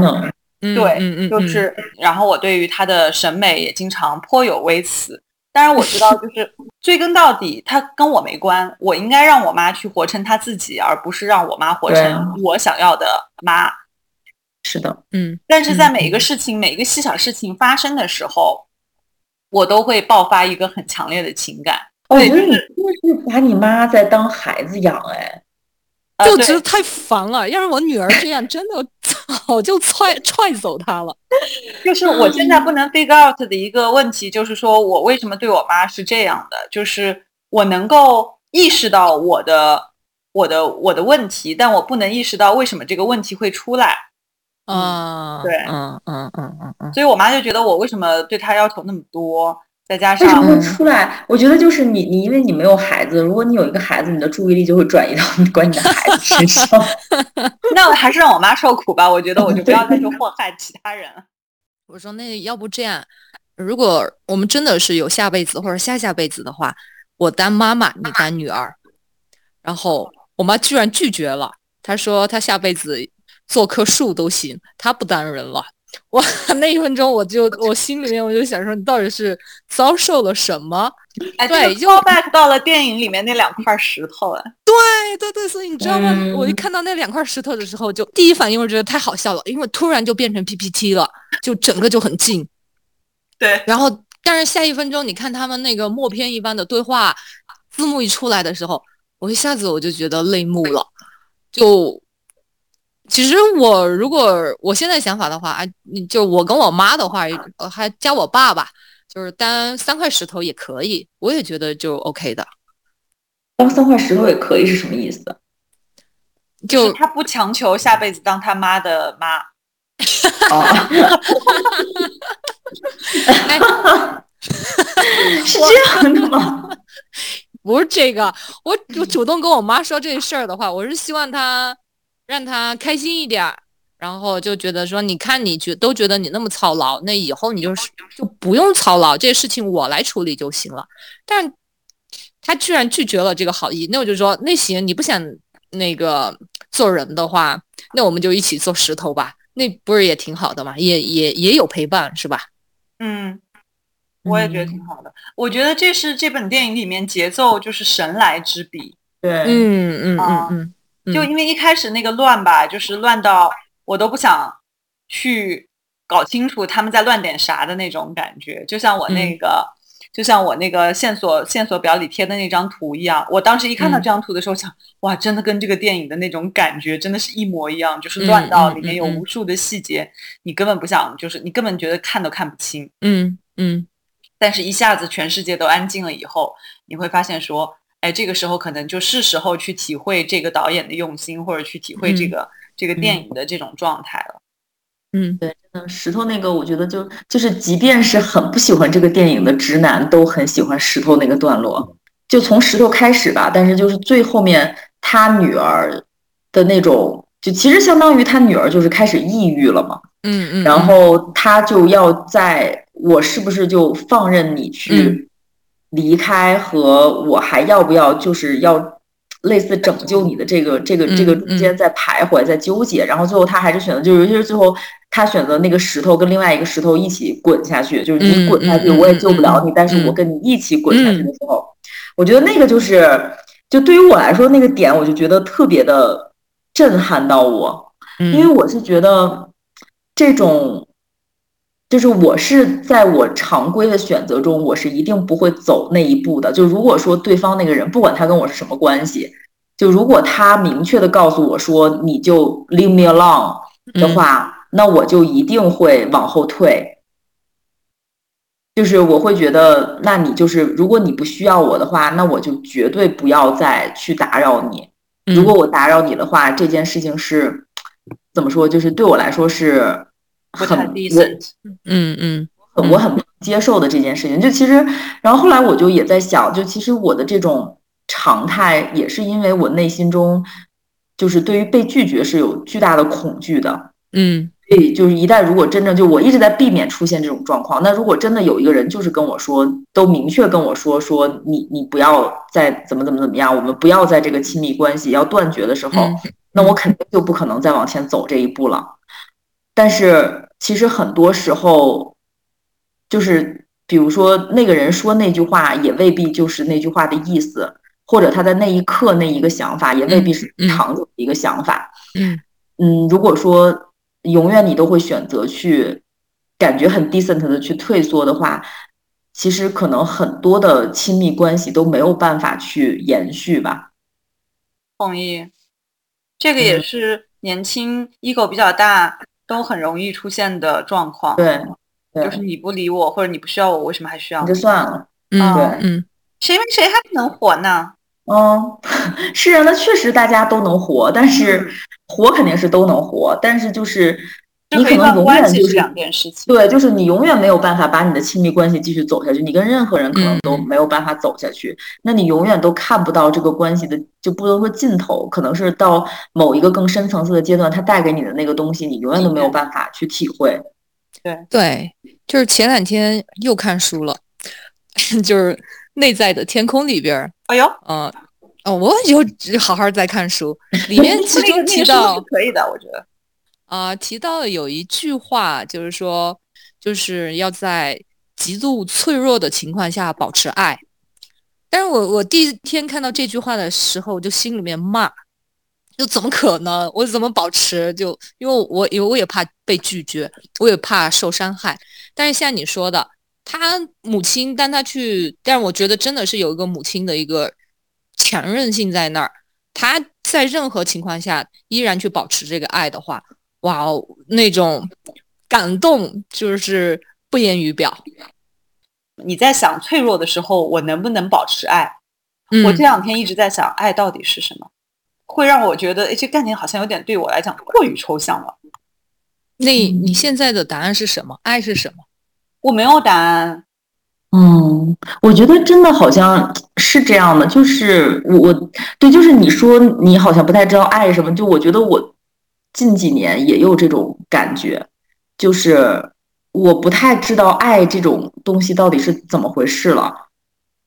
对，嗯嗯，嗯就是，然后我对于他的审美也经常颇有微词，当然我知道，就是 追根到底，他跟我没关，我应该让我妈去活成她自己，而不是让我妈活成我想要的妈。是的，嗯但是在每一个事情、每一个细小事情发生的时候，我都会爆发一个很强烈的情感。哦我对觉得你真的是把你妈在当孩子养，哎，就觉得太烦了。要是我女儿这样，真的早就踹踹走她了。就是我现在不能 figure out 的一个问题，就是说我为什么对我妈是这样的？就是我能够意识到我的我的我的问题，但我不能意识到为什么这个问题会出来。嗯，对嗯嗯嗯嗯嗯，所以我妈就觉得我为什么对她要求那么多，再加为什上么会出来？我觉得就是你，你因为你没有孩子，如果你有一个孩子，你的注意力就会转移到你管你的孩子身上。那我还是让我妈受苦吧。我觉得我就不要再去祸害其他人了。我说那要不这样，如果我们真的是有下辈子或者下下辈子的话，我当妈妈，你当女儿。然后我妈居然拒绝了，她说她下辈子做棵树都行，她不当人了。哇，那一分钟我就我心里面我就想说，你到底是遭受了什么？哎，对这个 callback 到了电影里面那两块石头了。对对对，所以你知道吗？嗯我一看到那两块石头的时候，就第一反应我觉得太好笑了，因为突然就变成 PPT 了，就整个就很近。对，然后，但是下一分钟你看他们那个默片一般的对话，字幕一出来的时候，我一下子我就觉得泪目了。就其实我如果我现在想法的话，啊，你就我跟我妈的话，呃还加我爸爸，就是当三块石头也可以，我也觉得就 OK 的。当三块石头也可以是什么意思？就他不强求下辈子当他妈的妈。啊，哎，是这样的吗？不是这个，我我主动跟我妈说这事儿的话，我是希望她让他开心一点儿，然后就觉得说，你看你觉都觉得你那么操劳，那以后你就是就不用操劳，这些事情我来处理就行了。但他居然拒绝了这个好意，那我就说，那行，你不想那个做人的话，那我们就一起做石头吧，那不是也挺好的嘛，也也也有陪伴，是吧？嗯，我也觉得挺好的。我觉得这是这本电影里面节奏就是神来之笔。对，嗯嗯嗯嗯，就因为一开始那个乱吧，就是乱到我都不想去搞清楚他们在乱点啥的那种感觉，就像我那个，就像我那个线索线索表里贴的那张图一样。我当时一看到嗯。这张图的时候想，哇，真的跟这个电影的那种感觉真的是一模一样，就是乱到里面有无。数的细节，你根本不想，就是你根本觉得看都看不清。嗯嗯。但是一下子全世界都安静了以后，你会发现说，哎，这个时候可能就是时候去体会这个导演的用心，或者去体会这嗯个、这个电影的这种状态了。嗯对嗯，石头那个，我觉得就就是，即便是很不喜欢这个电影的直男，都很喜欢石头那个段落。就从石头开始吧，但是就是最后面他女儿的那种，就其实相当于他女儿就是开始抑郁了嘛。嗯嗯，然后他就要在我是不是就放任你去离开，和我还要不要就是要类似拯救你的这个这个这个中间在徘徊在纠结，然后最后他还是选择，就尤其是最后他选择那个石头跟另外一个石头一起滚下去，就是你滚下去我也救不了你，但是我跟你一起滚下去的时候，我觉得那个就是就对于我来说那个点，我就觉得特别的震撼到我。嗯因为我是觉得这种，就是我是在我常规的选择中，我是一定不会走那一步的。就如果说对方那个人，不管他跟我是什么关系，就如果他明确的告诉我说你就 leave me alone 的话，那我就一定会往后退。就是我会觉得，那你就是如果你不需要我的话，那我就绝对不要再去打扰你。如果我打扰你的话，这件事情是怎么说？就是对我来说是很我。嗯嗯很我很不接受的这件事情。就其实，然后后来我就也在想，就其实我的这种常态也是因为我内心中就是对于被拒绝是有巨大的恐惧的。嗯所以就是一旦如果真正就我一直在避免出现这种状况，那如果真的有一个人就是跟我说，都明确跟我说说你你不要再怎么怎么怎么样，我们不要在这个亲密关系要断绝的时候，嗯那我肯定就不可能再往前走这一步了。但是其实很多时候，就是比如说那个人说那句话，也未必就是那句话的意思，或者他在那一刻那一个想法，也未必是长久的一个想法。嗯嗯，如果说永远你都会选择去感觉很 decent 的去退缩的话，其实可能很多的亲密关系都没有办法去延续吧。同意，这个也嗯是年轻 ego 比较大都很容易出现的状况。对，对，就是你不理我或者你不需要我，为什么还需要你就？算了。嗯对嗯谁没谁还不能活呢？嗯，是啊，那确实大家都能活，但是活肯定是都能活，但是就是你可能永远就是是两件事情。对，就是你永远没有办法把你的亲密关系继续走下去，你跟任何人可能都嗯没有办法走下去，那你永远都看不到这个关系的，就不能说尽头，可能是到某一个更深层次的阶段，它带给你的那个东西，你永远都没有办法去体会。对对，就是前两天又看书了，就是《内在的天空》里边儿，哎呦，呃，哦，我有好好在看书，里面 其中提到可以的，我觉得。啊、提到有一句话，就是说，就是要在极度脆弱的情况下保持爱。但是我我第一天看到这句话的时候，我就心里面骂，就怎么可能？我怎么保持？就因为我因为我也怕被拒绝，我也怕受伤害。但是像你说的，他母亲当他去，但是我觉得真的是有一个母亲的一个强韧性在那儿，他在任何情况下依然去保持这个爱的话，哇哦，那种感动就是不言于表。你在想脆弱的时候，我能不能保持爱？嗯，我这两天一直在想，爱到底是什么？会让我觉得，哎，这概念好像有点对我来讲过于抽象了。那你现在的答案是什么？爱是什么？我没有答案。嗯，我觉得真的好像是这样的，就是我我对，就是你说你好像不太知道爱是什么，就我觉得我近几年也有这种感觉，就是我不太知道爱这种东西到底是怎么回事了。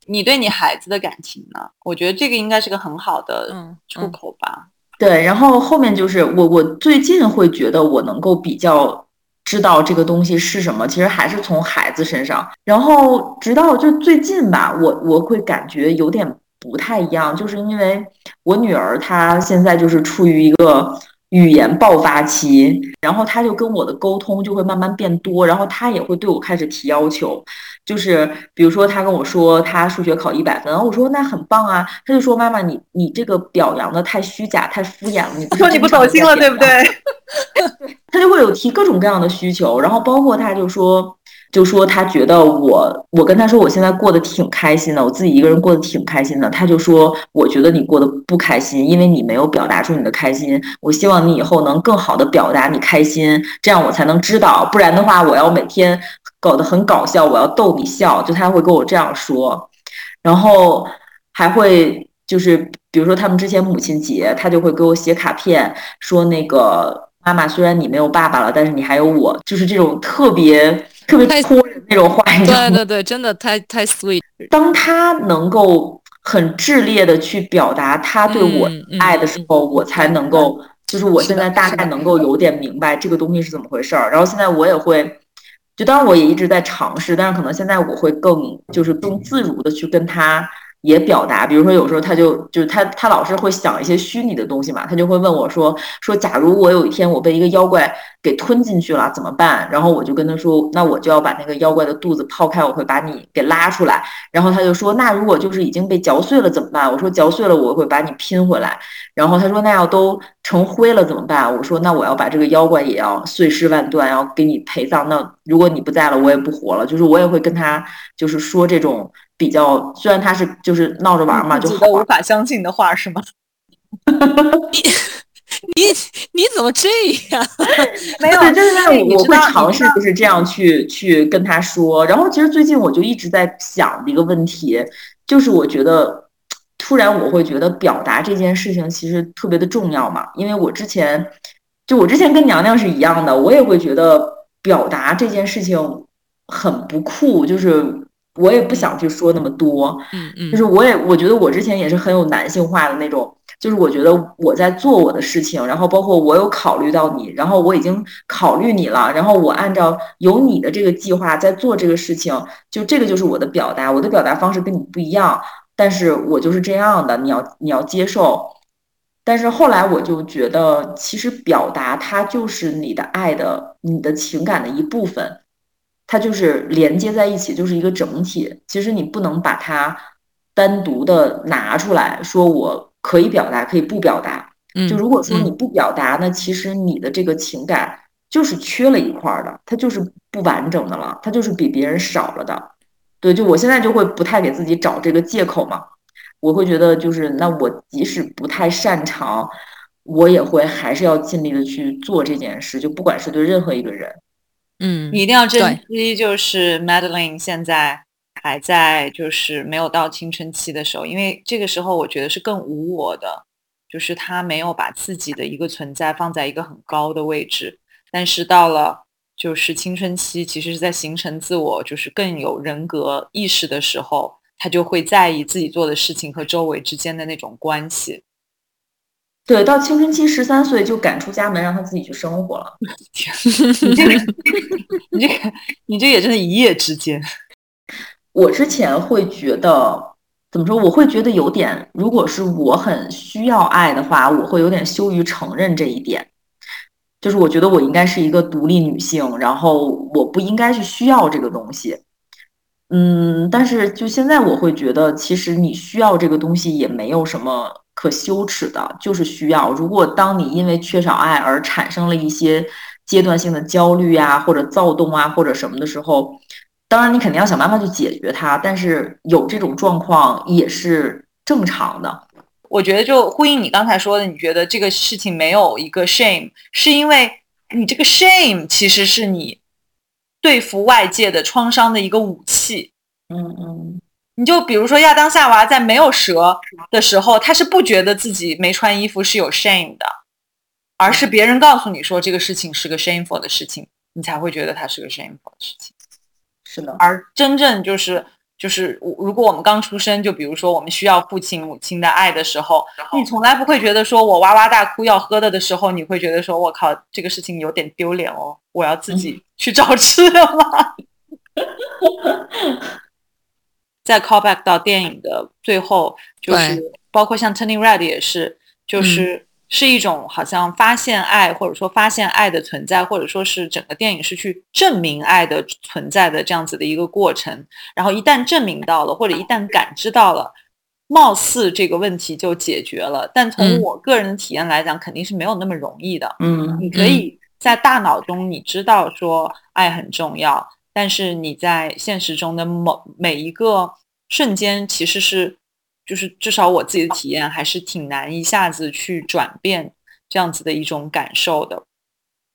你对你孩子的感情呢？我觉得这个应该是个很好的嗯出嗯口吧。对，然后后面就是我我最近会觉得我能够比较知道这个东西是什么，其实还是从孩子身上，然后直到就最近吧，我我会感觉有点不太一样，就是因为我女儿她现在就是处于一个语言爆发期，然后他就跟我的沟通就会慢慢变多，然后他也会对我开始提要求，就是比如说他跟我说他数学考一百分，我说那很棒啊，他就说妈妈你你这个表扬的太虚假太敷衍了，你不说 你不走心了，对不 对？他就会有提各种各样的需求，然后包括他就说，就说他觉得我，我跟他说我现在过得挺开心的，我自己一个人过得挺开心的，他就说我觉得你过得不开心，因为你没有表达出你的开心，我希望你以后能更好的表达你开心，这样我才能知道，不然的话我要每天搞得很搞笑，我要逗你笑，就他会跟我这样说，然后还会就是比如说他们之前母亲节，他就会给我写卡片，说那个妈妈，虽然你没有爸爸了，但是你还有我，就是这种特别特别太戳人那种话？对对对，真的太太 sweet。当他能够很炽烈的去表达他对我爱的时候，我才能够，就是我现在大概能够有点明白这个东西是怎么回事儿。然后现在我也会，就当然我也一直在尝试，但是可能现在我会更就是更自如的去跟他。也表达，比如说有时候他就就是他他老是会想一些虚拟的东西嘛，他就会问我说说假如我有一天我被一个妖怪给吞进去了怎么办？然后我就跟他说，那我就要把那个妖怪的肚子剖开，我会把你给拉出来。然后他就说，那如果就是已经被嚼碎了怎么办？我说嚼碎了我会把你拼回来。然后他说那要都成灰了怎么办？我说那我要把这个妖怪也要碎尸万段，要给你陪葬。那如果你不在了，我也不活了。就是我也会跟他就是说这种比较，虽然他是就是闹着玩嘛，就自己都无。法相信的话是吗？你 你怎么这样？没有，就是我会尝试就是这样去去跟他说。然后其实最近我就一直在想一个问题，就是我觉得突然我会觉得表达这件事情其实特别的重要嘛，因为我之前就我之前跟娘娘是一样的，我也会觉得表达这件事情很不酷，就是我也不想去说那么多。嗯嗯就是我也我觉得我之前也是很有男性化的那种，就是我觉得我在做我的事情，然后包括我有考虑到你，然后我已经考虑你了，然后我按照有你的这个计划在做这个事情，就这个就是我的表达，我的表达方式跟你不一样，但是我就是这样的，你要你要接受。但是后来我就觉得，其实表达它就是你的爱的、你的情感的一部分，它就是连接在一起，就是一个整体。其实你不能把它单独的拿出来说，我可以表达，可以不表达。嗯，就如果说你不表达，那其实你的这个情感就是缺了一块的，它就是不完整的了，它就是比别人少了的。对，就我现在就会不太给自己找这个借口嘛。我会觉得，就是那我即使不太擅长，我也会还是要尽力的去做这件事，就不管是对任何一个人。嗯，你一定要珍惜，就是 Madeline 现在还在就是没有到青春期的时候，因为这个时候我觉得是更无我的，就是他没有把自己的一个存在放在一个很高的位置，但是到了就是青春期，其实是在形成自我，就是更有人格意识的时候。他就会在意自己做的事情和周围之间的那种关系。对，到青春期十三岁就赶出家门，让他自己去生活了。天，你这个，你这个，你这也真的一夜之间。我之前会觉得，怎么说？我会觉得有点，如果是我很需要爱的话，我会有点羞于承认这一点。就是我觉得我应该是一个独立女性，然后我不应该去需要这个东西。嗯，但是就现在我会觉得，其实你需要这个东西也没有什么可羞耻的，就是需要。如果当你因为缺少爱而产生了一些阶段性的焦虑啊，或者躁动啊，或者什么的时候，当然你肯定要想办法去解决它。但是有这种状况也是正常的。我觉得就呼应你刚才说的，你觉得这个事情没有一个 shame，是因为你这个 shame 其实是你。对付外界的创伤的一个武器，嗯嗯，你就比如说亚当夏娃在没有蛇的时候，他是不觉得自己没穿衣服是有 shame 的，而是别人告诉你说这个事情是个 shameful 的事情，你才会觉得它是个 shameful 的事情。是的，而真正就是。就是如果我们刚出生，就比如说我们需要父亲母亲的爱的时候，你从来不会觉得说我哇哇大哭要喝的的时候，你会觉得说我靠这个事情有点丢脸哦，我要自己去找吃的吗？再 call back 到电影的最后，就是包括像 Turning Red 也是，就是。是一种好像发现爱，或者说发现爱的存在，或者说是整个电影是去证明爱的存在的这样子的一个过程。然后一旦证明到了，或者一旦感知到了，貌似这个问题就解决了。但从我个人的体验来讲，肯定是没有那么容易的。嗯，你可以在大脑中你知道说爱很重要，但是你在现实中的某每一个瞬间其实是。就是至少我自己的体验还是挺难一下子去转变这样子的一种感受的。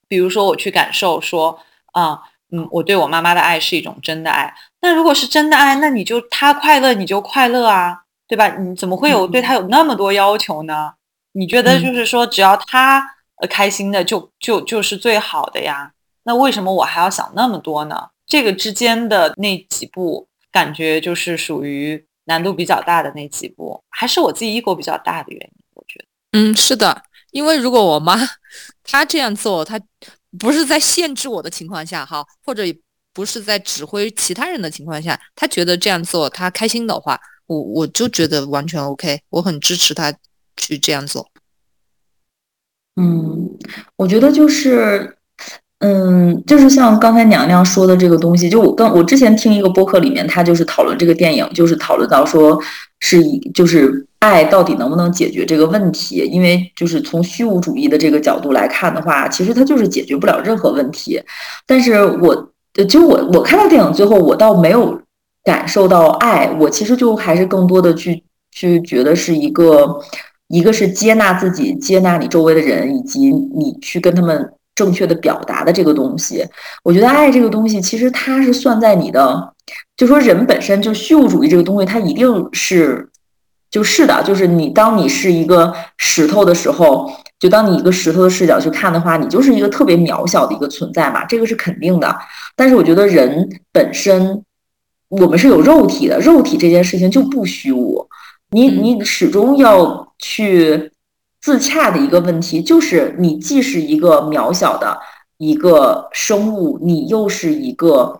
比如说我去感受说啊，嗯，我对我妈妈的爱是一种真的爱。那如果是真的爱，那你就她快乐你就快乐啊，对吧？你怎么会有对她有那么多要求呢？你觉得就是说只要她呃开心的就就就是最好的呀？那为什么我还要想那么多呢？这个之间的那几步感觉就是属于。难度比较大的那几步，还是我自己 ego 比较大的原因，我觉得。嗯，是的，因为如果我妈她这样做，她不是在限制我的情况下，哈，或者不是在指挥其他人的情况下，她觉得这样做她开心的话，我我就觉得完全 OK，我很支持她去这样做。嗯，我觉得就是。嗯，就是像刚才娘娘说的这个东西，就我刚我之前听一个播客里面，他就是讨论这个电影，就是讨论到说是就是爱到底能不能解决这个问题？因为就是从虚无主义的这个角度来看的话，其实它就是解决不了任何问题。但是我就我我看到电影最后，我倒没有感受到爱，我其实就还是更多的去去觉得是一个一个是接纳自己，接纳你周围的人，以及你去跟他们。正确的表达的这个东西，我觉得爱这个东西，其实它是算在你的，就说人本身就虚无主义这个东西，它一定是就是的，就是你当你是一个石头的时候，就当你一个石头的视角去看的话，你就是一个特别渺小的一个存在嘛，这个是肯定的。但是我觉得人本身，我们是有肉体的，肉体这件事情就不虚无，你你始终要去。自洽的一个问题，就是你既是一个渺小的一个生物，你又是一个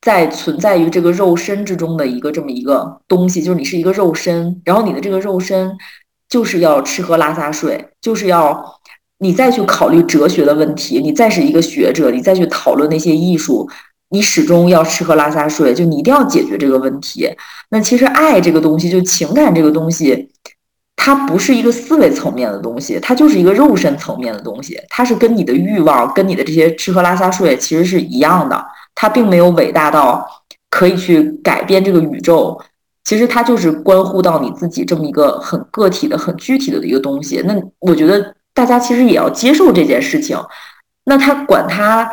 在存在于这个肉身之中的一个这么一个东西，就是你是一个肉身，然后你的这个肉身就是要吃喝拉撒睡，就是要你再去考虑哲学的问题，你再是一个学者，你再去讨论那些艺术。你始终要吃喝拉撒睡，就你一定要解决这个问题。那其实爱这个东西，就情感这个东西，它不是一个思维层面的东西，它就是一个肉身层面的东西。它是跟你的欲望、跟你的这些吃喝拉撒睡其实是一样的。它并没有伟大到可以去改变这个宇宙。其实它就是关乎到你自己这么一个很个体的、很具体的一个东西。那我觉得大家其实也要接受这件事情。那他管他。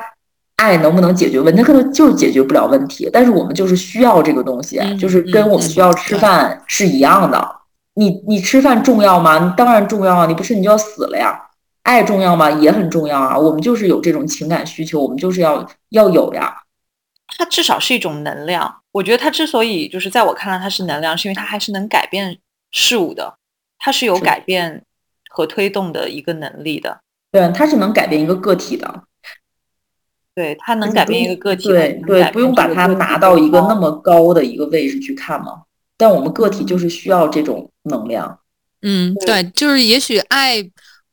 爱能不能解决问题？它可能就是解决不了问题，但是我们就是需要这个东西，就是跟我们需要吃饭是一样的。你你吃饭重要吗？你当然重要啊！你不吃你就要死了呀。爱重要吗？也很重要啊。我们就是有这种情感需求，我们就是要要有呀。它至少是一种能量。我觉得它之所以就是在我看来它是能量，是因为它还是能改变事物的，它是有改变和推动的一个能力的。对，它是能改变一个个体的。对，它能改变一个个体。对对，不用把它拿到一个那么高的一个位置去看嘛。但我们个体就是需要这种能量。嗯，对，就是也许爱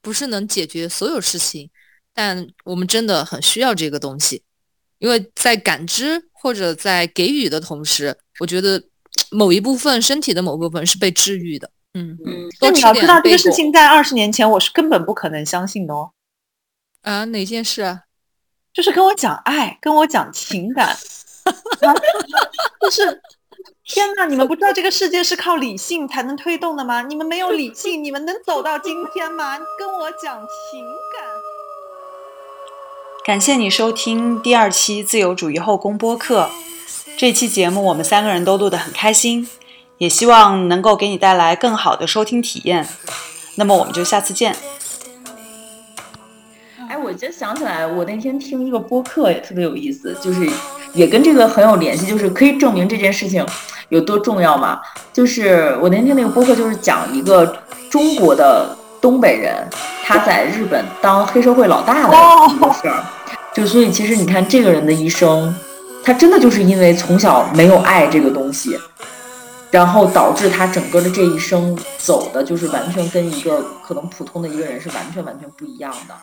不是能解决所有事情，但我们真的很需要这个东西，因为在感知或者在给予的同时，我觉得某一部分身体的某部分是被治愈的。嗯嗯。那你要知道，这个事情在二十年前我是根本不可能相信的哦。啊，哪件事啊？就是跟我讲爱，跟我讲情感，就是天哪！你们不知道这个世界是靠理性才能推动的吗？你们没有理性，你们能走到今天吗？跟我讲情感。感谢你收听第二期自由主义后宫播客。这期节目我们三个人都录得很开心，也希望能够给你带来更好的收听体验。那么我们就下次见。我就想起来，我那天听一个播客也特别有意思，就是也跟这个很有联系，就是可以证明这件事情有多重要嘛。就是我那天那个播客就是讲一个中国的东北人，他在日本当黑社会老大的一个事儿。就所以其实你看这个人的一生，他真的就是因为从小没有爱这个东西，然后导致他整个的这一生走的就是完全跟一个可能普通的一个人是完全完全不一样的。